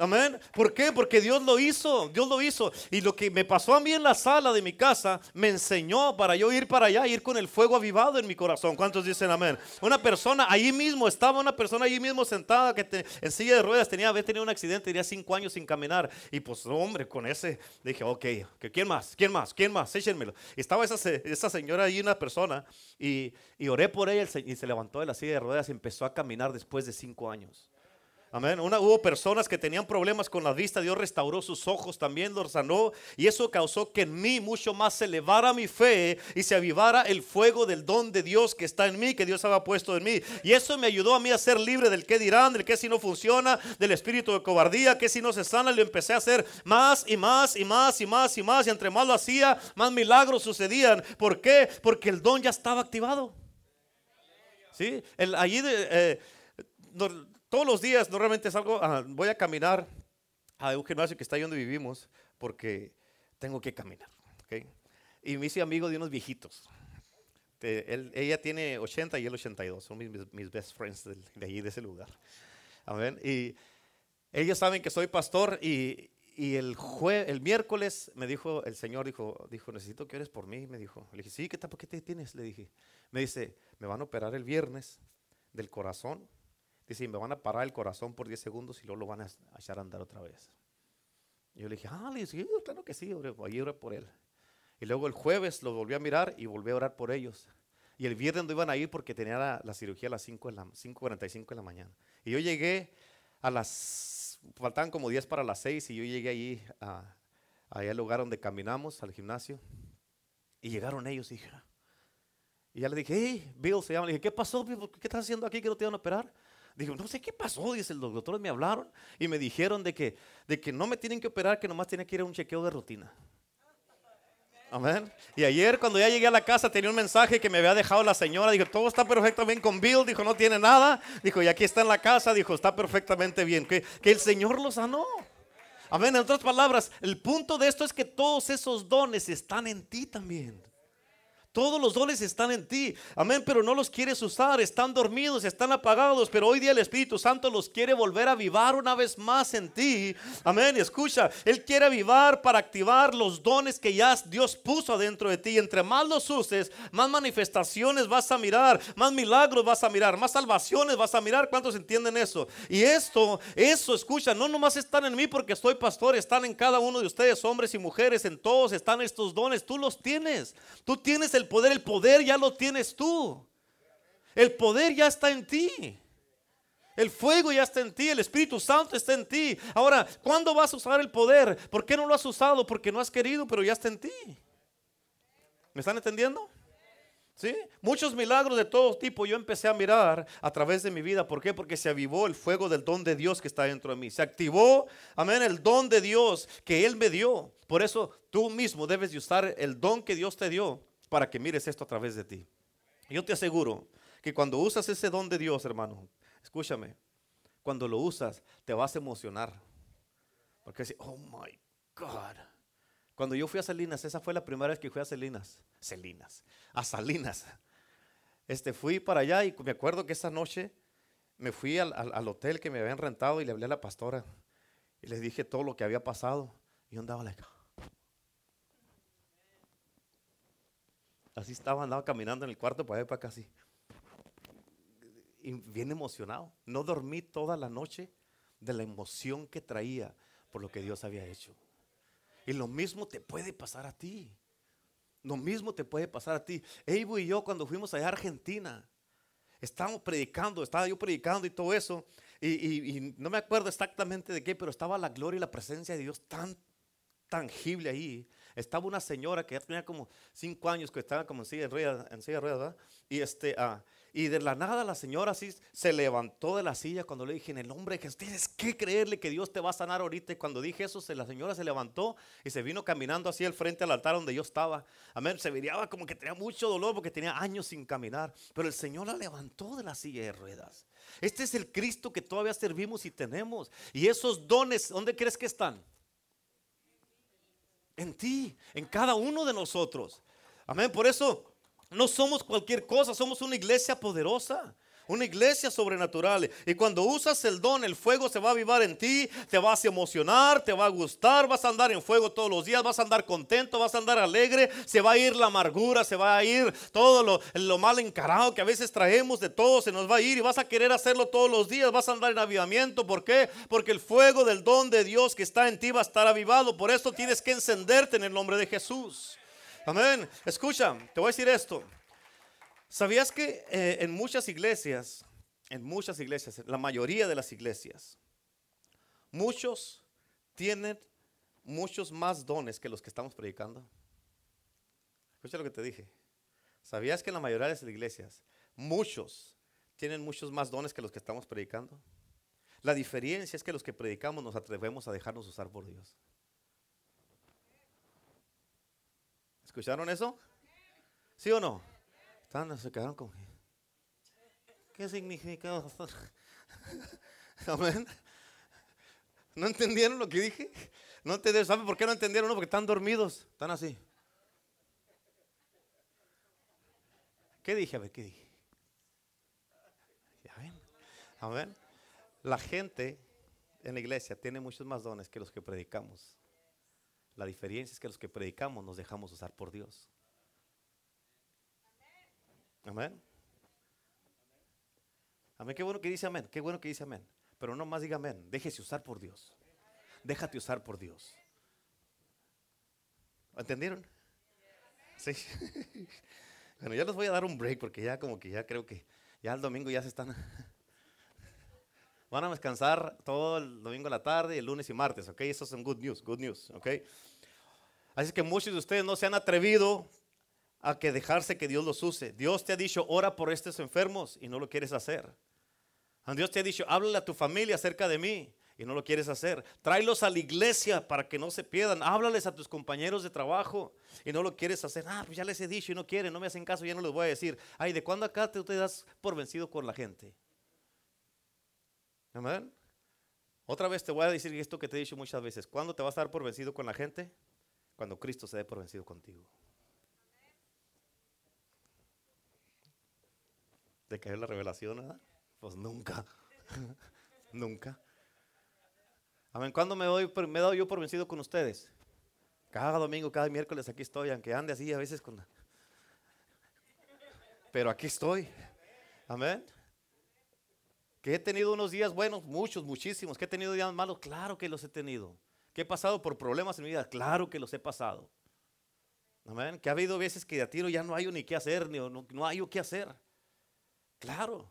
Amén. ¿Por qué? Porque Dios lo hizo. Dios lo hizo. Y lo que me pasó a mí en la sala de mi casa me enseñó para yo ir para allá, ir con el fuego avivado en mi corazón. ¿Cuántos dicen amén? Una persona allí mismo, estaba una persona allí mismo sentada que te- en silla de ruedas tenía, había tenido un accidente, tenía cinco años sin caminar. Y pues, hombre, con ese dije, ok, ¿quién más? ¿Quién más? ¿Quién más? Échenmelo. Y estaba esa, esa señora ahí, una persona, y, y oré por ella y se levantó de la silla de ruedas y empezó a caminar después de cinco años. Amén. Una, hubo personas que tenían problemas con la vista. Dios restauró sus ojos, también los sanó. Y eso causó que en mí mucho más se elevara mi fe y se avivara el fuego del don de Dios que está en mí, que Dios había puesto en mí. Y eso me ayudó a mí a ser libre del que dirán, del que si no funciona, del espíritu de cobardía, que si no se sana. Lo empecé a hacer más y más y más y más y más. Y entre más lo hacía, más milagros sucedían. ¿Por qué? Porque el don ya estaba activado. ¿Sí? El, allí eh, todos los días normalmente salgo, ah, voy a caminar a un gimnasio que está ahí donde vivimos porque tengo que caminar. ¿ok? Y me hice amigo de unos viejitos. De- ella tiene 80 y él 82. Son mis, best friends del- de, allí, de ese lugar. Amén. Y ellos saben que soy pastor y, el, jue- el miércoles me dijo, el Señor dijo, dijo, necesito que ores por mí. Me dijo, le dije, sí, ¿qué tal? ¿Por qué te tienes? Le dije, me dice, me van a operar el viernes del corazón. Dice, me van a parar el corazón por 10 segundos y luego lo van a echar a andar otra vez. Y yo le dije, ah, le dije, claro que sí, ahí oré por él. Y luego el jueves lo volví a mirar y volví a orar por ellos. Y el viernes no iban a ir porque tenía la, la cirugía a las 5 de la, 5.45 de la mañana. Y yo llegué a las, faltaban como 10 para las 6 y yo llegué allí, a, al lugar donde caminamos, al gimnasio. Y llegaron ellos y y ya le dije, hey, Bill se llama. Le dije, ¿qué pasó? Bill? ¿Qué estás haciendo aquí que no te van a operar? Dijo, no sé qué pasó. Dice, los doctores me hablaron y me dijeron de que, de que no me tienen que operar, que nomás tienen que ir a un chequeo de rutina. Amén. Y ayer cuando ya llegué a la casa tenía un mensaje que me había dejado la señora. Dijo, todo está perfectamente con Bill. Dijo, no tiene nada. Dijo, y aquí está en la casa. Dijo, está perfectamente bien. Que, que el Señor lo sanó. Amén. En otras palabras, el punto de esto es que todos esos dones están en ti también. Todos los dones están en ti. Amén, pero no los quieres usar. Están dormidos, están apagados. Pero hoy día el Espíritu Santo los quiere volver a avivar una vez más en ti. Amén. Escucha, Él quiere avivar para activar los dones que ya Dios puso adentro de ti. Entre más los uses, más manifestaciones vas a mirar, más milagros vas a mirar, más salvaciones vas a mirar. ¿Cuántos entienden eso? Y esto, eso, escucha, no nomás están en mí porque soy pastor, están en cada uno de ustedes, hombres y mujeres, en todos están estos dones. Tú los tienes. Tú tienes el poder, el poder ya lo tienes tú. El poder ya está en ti. El fuego ya está en ti, el Espíritu Santo está en ti. Ahora, ¿cuándo vas a usar el poder? ¿Por qué no lo has usado? Porque no has querido, pero ya está en ti. ¿Me están entendiendo? ¿Sí? Muchos milagros de todo tipo yo empecé a mirar a través de mi vida. ¿Por qué? Porque se avivó el fuego del don de Dios que está dentro de mí. Se activó, amén, el don de Dios que Él me dio. Por eso tú mismo debes de usar el don que Dios te dio para que mires esto a través de ti. Yo te aseguro que cuando usas ese don de Dios, hermano, escúchame, cuando lo usas te vas a emocionar. Porque oh my God. Cuando yo fui a Salinas, esa fue la primera vez que fui a Salinas. Salinas. A Salinas. Este, fui para allá y me acuerdo que esa noche me fui al, hotel que me habían rentado y le hablé a la pastora. Y le dije todo lo que había pasado. Y yo andaba like, Así estaba, andaba caminando en el cuarto para allá para acá. Y bien emocionado. No dormí toda la noche de la emoción que traía por lo que Dios había hecho. Y lo mismo te puede pasar a ti. Lo mismo te puede pasar a ti. Evo y yo cuando fuimos allá a Argentina, estábamos predicando, estaba yo predicando y todo eso. Y, no me acuerdo exactamente de qué, pero estaba la gloria y la presencia de Dios tan tangible ahí estaba una señora que ya tenía como cinco años, que estaba como en silla de ruedas, en silla de ruedas Y, este, ah, y de la nada la señora así se levantó de la silla cuando le dije, en el nombre de Jesús, tienes que creerle que Dios te va a sanar ahorita. Y cuando dije eso, la señora se levantó y se vino caminando así al frente al altar donde yo estaba. Amén, se veía como que tenía mucho dolor porque tenía años sin caminar. Pero el Señor la levantó de la silla de ruedas. Este es el Cristo que todavía servimos y tenemos. Y esos dones, ¿dónde crees que están? En ti, en cada uno de nosotros. Amén. Por eso no somos cualquier cosa, somos una iglesia poderosa. Una iglesia sobrenatural. Y cuando usas el don, el fuego se va a avivar en ti, te vas a emocionar, te va a gustar, vas a andar en fuego todos los días, vas a andar contento, vas a andar alegre, se va a ir la amargura, se va a ir todo lo, lo mal encarado que a veces traemos de todo, se nos va a ir y vas a querer hacerlo todos los días, vas a andar en avivamiento. ¿Por qué? Porque el fuego del don de Dios que está en ti va a estar avivado. Por eso tienes que encenderte en el nombre de Jesús. Amén. Escucha, te voy a decir esto. ¿Sabías que eh, en muchas iglesias, en muchas iglesias, la mayoría de las iglesias, muchos tienen muchos más dones que los que estamos predicando? Escucha lo que te dije. ¿Sabías que en la mayoría de las iglesias, muchos tienen muchos más dones que los que estamos predicando? La diferencia es que los que predicamos nos atrevemos a dejarnos usar por Dios. ¿Escucharon eso? ¿Sí o no? Se quedaron con. ¿Qué significa? Amén. ¿No entendieron lo que dije? No entendieron. ¿Saben por qué no entendieron? No, porque están dormidos. Están así. ¿Qué dije? A ver, ¿qué dije? ¿Ya ven? Amén. La gente en la iglesia tiene muchos más dones que los que predicamos. La diferencia es que los que predicamos nos dejamos usar por Dios. Amén. Amén. Qué bueno que dice amén. Qué bueno que dice amén. Pero no más diga amén. Déjese usar por Dios. Déjate usar por Dios. ¿Entendieron? Sí. bueno, ya les voy a dar un break porque ya como que ya creo que ya el domingo ya se están... Van a descansar todo el domingo a la tarde, el lunes y martes, ¿ok? Eso son good news, good news, ¿ok? Así que muchos de ustedes no se han atrevido a que dejarse que Dios los use. Dios te ha dicho, ora por estos enfermos y no lo quieres hacer. Dios te ha dicho, háblale a tu familia acerca de mí y no lo quieres hacer. Tráelos a la iglesia para que no se pierdan. Háblales a tus compañeros de trabajo y no lo quieres hacer. Ah, pues ya les he dicho y no quieren, no me hacen caso, ya no les voy a decir. Ay, ¿de cuándo acá te, te das por vencido con la gente? Amén. Otra vez te voy a decir esto que te he dicho muchas veces. ¿Cuándo te vas a dar por vencido con la gente? Cuando Cristo se dé por vencido contigo. De caer la revelación. Pues nunca, nunca. Amén. ¿Cuándo me, doy, me he dado yo por vencido con ustedes? Cada domingo, cada miércoles aquí estoy, aunque ande así a veces con... Pero aquí estoy. Amén. Que he tenido unos días buenos, muchos, muchísimos. Que he tenido días malos, claro que los he tenido. Que he pasado por problemas en mi vida, claro que los he pasado. Amén. Que ha habido veces que a tiro ya no hay ni qué hacer, ni no, no hay qué hacer. Claro.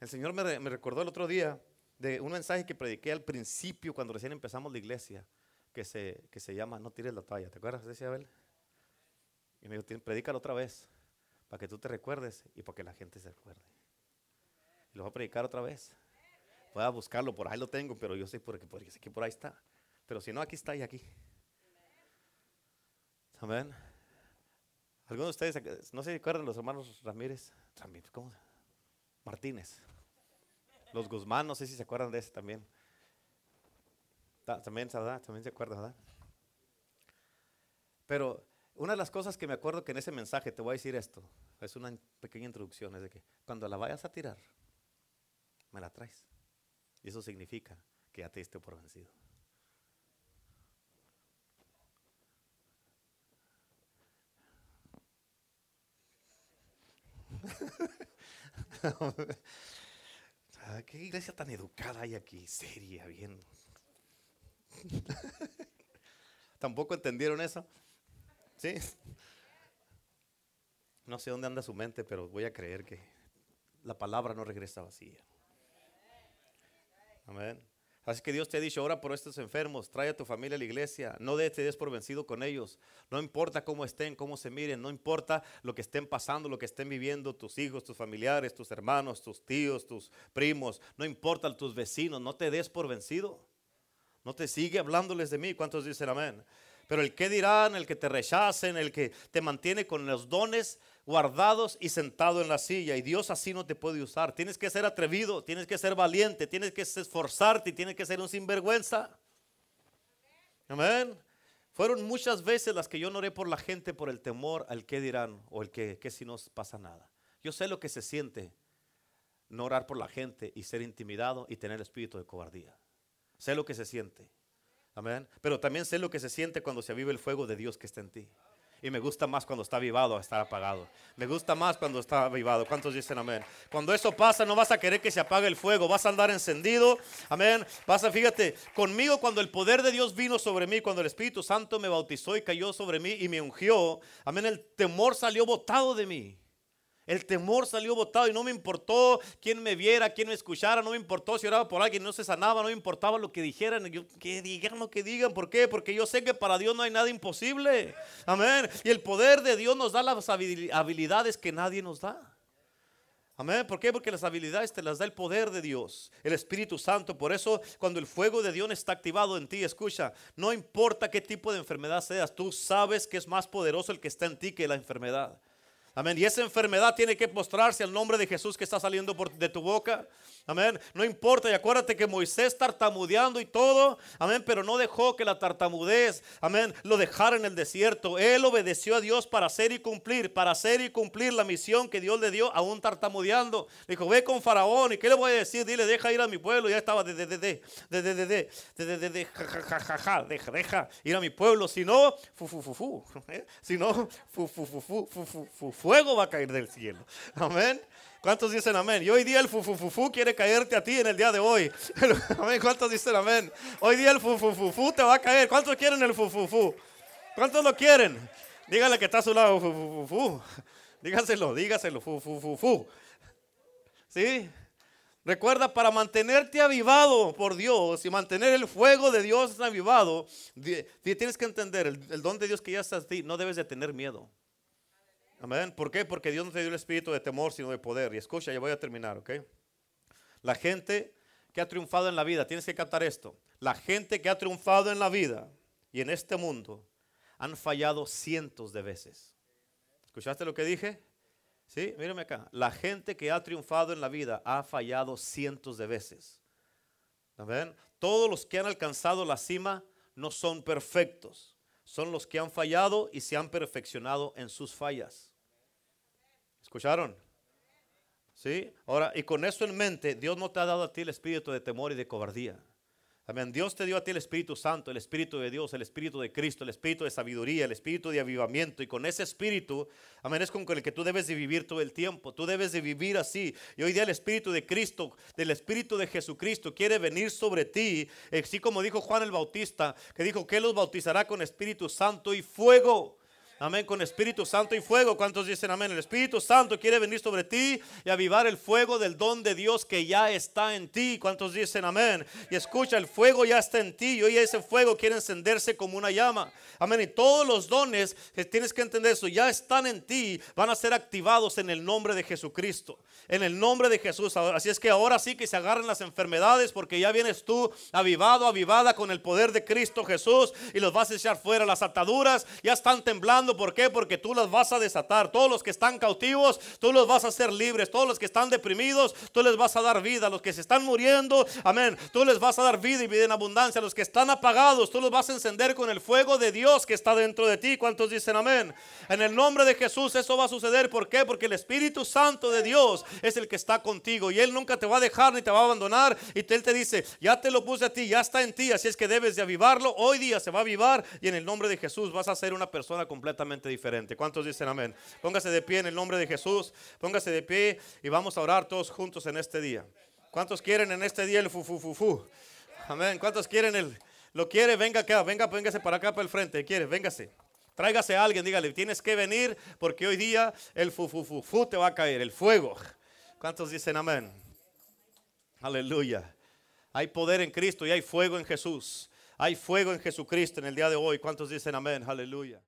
El Señor me, recordó el otro día de un mensaje que prediqué al principio cuando recién empezamos la iglesia, que se, que se llama No tires la toalla. ¿Te acuerdas de ese Abel? Y me dijo, predícalo otra vez, para que tú te recuerdes y para que la gente se recuerde. Y lo voy a predicar otra vez. Voy a buscarlo, por ahí lo tengo, pero yo sé por, que por ahí está. Pero si no, aquí está y aquí. Amén. Algunos de ustedes, no se acuerdan los hermanos Ramírez, Ramírez, ¿cómo? Martínez. Los Guzmán, no sé si se acuerdan de ese también. También, también se acuerdan, ¿verdad? Pero una de las cosas que me acuerdo que en ese mensaje te voy a decir esto, es una pequeña introducción, es de que cuando la vayas a tirar, me la traes. Y eso significa que ya te diste por vencido. Ah, qué iglesia tan educada hay aquí, seria, bien. ¿Tampoco entendieron eso? ¿Sí? No sé dónde anda su mente, pero voy a creer que la palabra no regresa vacía. Amén. Así que Dios te ha dicho, ora por estos enfermos, trae a tu familia a la iglesia, no te des por vencido con ellos. No importa cómo estén, cómo se miren, no importa lo que estén pasando, lo que estén viviendo tus hijos, tus familiares, tus hermanos, tus tíos, tus primos, no importa tus vecinos, no te des por vencido. No te sigue hablándoles de mí. ¿Cuántos dicen amén? Pero el que dirán, el que te rechacen, el que te mantiene con los dones guardados y sentado en la silla. Y Dios así no te puede usar. Tienes que ser atrevido, tienes que ser valiente, tienes que esforzarte, tienes que ser un sinvergüenza. Amén. Fueron muchas veces las que yo no oré por la gente por el temor al que dirán o el que, que si no pasa nada. Yo sé lo que se siente no orar por la gente y ser intimidado y tener espíritu de cobardía. Sé lo que se siente. Amén. Pero también sé lo que se siente cuando se aviva el fuego de Dios que está en ti. Y me gusta más cuando está avivado a estar apagado. Me gusta más cuando está avivado. ¿Cuántos dicen amén? Cuando eso pasa, no vas a querer que se apague el fuego. Vas a andar encendido. Amén. Vas a, fíjate, conmigo cuando el poder de Dios vino sobre mí, cuando el Espíritu Santo me bautizó y cayó sobre mí y me ungió. Amén. El temor salió botado de mí. El temor salió botado y no me importó quién me viera, quién me escuchara, no me importó si oraba por alguien no se sanaba, no me importaba lo que dijeran, que digan lo que digan, ¿por qué? Porque yo sé que para Dios no hay nada imposible. Amén. Y el poder de Dios nos da las habilidades que nadie nos da. Amén. ¿Por qué? Porque las habilidades te las da el poder de Dios, el Espíritu Santo. Por eso, cuando el fuego de Dios está activado en ti, escucha, no importa qué tipo de enfermedad seas, tú sabes que es más poderoso el que está en ti que la enfermedad. Amén. Y esa enfermedad tiene que mostrarse al nombre de Jesús que está saliendo de tu boca. Amén. No importa, y acuérdate que Moisés tartamudeando y todo, amén, pero no dejó que la tartamudez, amén, lo dejara en el desierto. Él obedeció a Dios para hacer y cumplir, para hacer y cumplir la misión que Dios le dio a un tartamudeando. dijo, ve con Faraón, ¿y qué le voy a decir? Dile, deja ir a mi pueblo. Ya estaba de, de, de, de, de, de, de, de, de, de, ja, deja, deja ir a mi pueblo. Si no, fu, fu, fu, fu, si no, fu, fu, fu, fu, fu, fu, fuego va a caer del cielo. Amén. ¿Cuántos dicen amén? Y hoy día el fufufufu quiere caerte a ti en el día de hoy. Amén. ¿Cuántos dicen amén? Hoy día el fufufufu te va a caer. ¿Cuántos quieren el fufufu? ¿Cuántos lo quieren? Dígale que está a su lado, fufufufu. Dígaselo, dígaselo, fufufufu. ¿Sí? Recuerda, para mantenerte avivado por Dios y mantener el fuego de Dios avivado, tienes que entender el, el don de Dios que ya está en ti. No debes de tener miedo. ¿Por qué? Porque Dios no te dio el espíritu de temor, sino de poder. Y escucha, ya voy a terminar, ¿ok? La gente que ha triunfado en la vida, tienes que captar esto. La gente que ha triunfado en la vida y en este mundo han fallado cientos de veces. ¿Escuchaste lo que dije? Sí, mírame acá. La gente que ha triunfado en la vida ha fallado cientos de veces. Amén. Todos los que han alcanzado la cima no son perfectos. Son los que han fallado y se han perfeccionado en sus fallas. ¿Escucharon? ¿Sí? Ahora, y con eso en mente, Dios no te ha dado a ti el espíritu de temor y de cobardía. Amén. Dios te dio a ti el Espíritu Santo, el Espíritu de Dios, el Espíritu de Cristo, el Espíritu de sabiduría, el Espíritu de avivamiento. Y con ese Espíritu, amén, es con el que tú debes de vivir todo el tiempo. Tú debes de vivir así. Y hoy día el Espíritu de Cristo, del Espíritu de Jesucristo, quiere venir sobre ti. Así como dijo Juan el Bautista, que dijo que los bautizará con Espíritu Santo y fuego. Amén, con Espíritu Santo y fuego. ¿Cuántos dicen amén? El Espíritu Santo quiere venir sobre ti y avivar el fuego del don de Dios que ya está en ti. ¿Cuántos dicen amén? Y escucha, el fuego ya está en ti y hoy ese fuego quiere encenderse como una llama. Amén. Y todos los dones, que tienes que entender eso, ya están en ti, van a ser activados en el nombre de Jesucristo. En el nombre de Jesús. Así es que ahora sí que se agarren las enfermedades porque ya vienes tú avivado, avivada con el poder de Cristo Jesús y los vas a echar fuera las ataduras. Ya están temblando ¿por qué? Porque tú las vas a desatar. Todos los que están cautivos, tú los vas a hacer libres. Todos los que están deprimidos, tú les vas a dar vida. Los que se están muriendo, amén, tú les vas a dar vida y vida en abundancia. Los que están apagados, tú los vas a encender con el fuego de Dios que está dentro de ti. ¿Cuántos dicen amén? En el nombre de Jesús eso va a suceder. ¿Por qué? Porque el Espíritu Santo de Dios es el que está contigo y Él nunca te va a dejar ni te va a abandonar. Y Él te dice, ya te lo puse a ti, ya está en ti, así es que debes de avivarlo. Hoy día se va a avivar y en el nombre de Jesús vas a ser una persona diferente. ¿Cuántos dicen amén? Póngase de pie en el nombre de Jesús, póngase de pie y vamos a orar todos juntos en este día. ¿Cuántos quieren en este día el fu, fu, fu, fu? Amén. ¿Cuántos quieren el... Lo quiere, venga acá, venga, véngase para acá, para el frente. ¿Quiere? Véngase. Tráigase a alguien, dígale, tienes que venir porque hoy día el fu, fu, fu, fu te va a caer, el fuego. ¿Cuántos dicen amén? Aleluya. Hay poder en Cristo y hay fuego en Jesús. Hay fuego en Jesucristo en el día de hoy. ¿Cuántos dicen amén? Aleluya.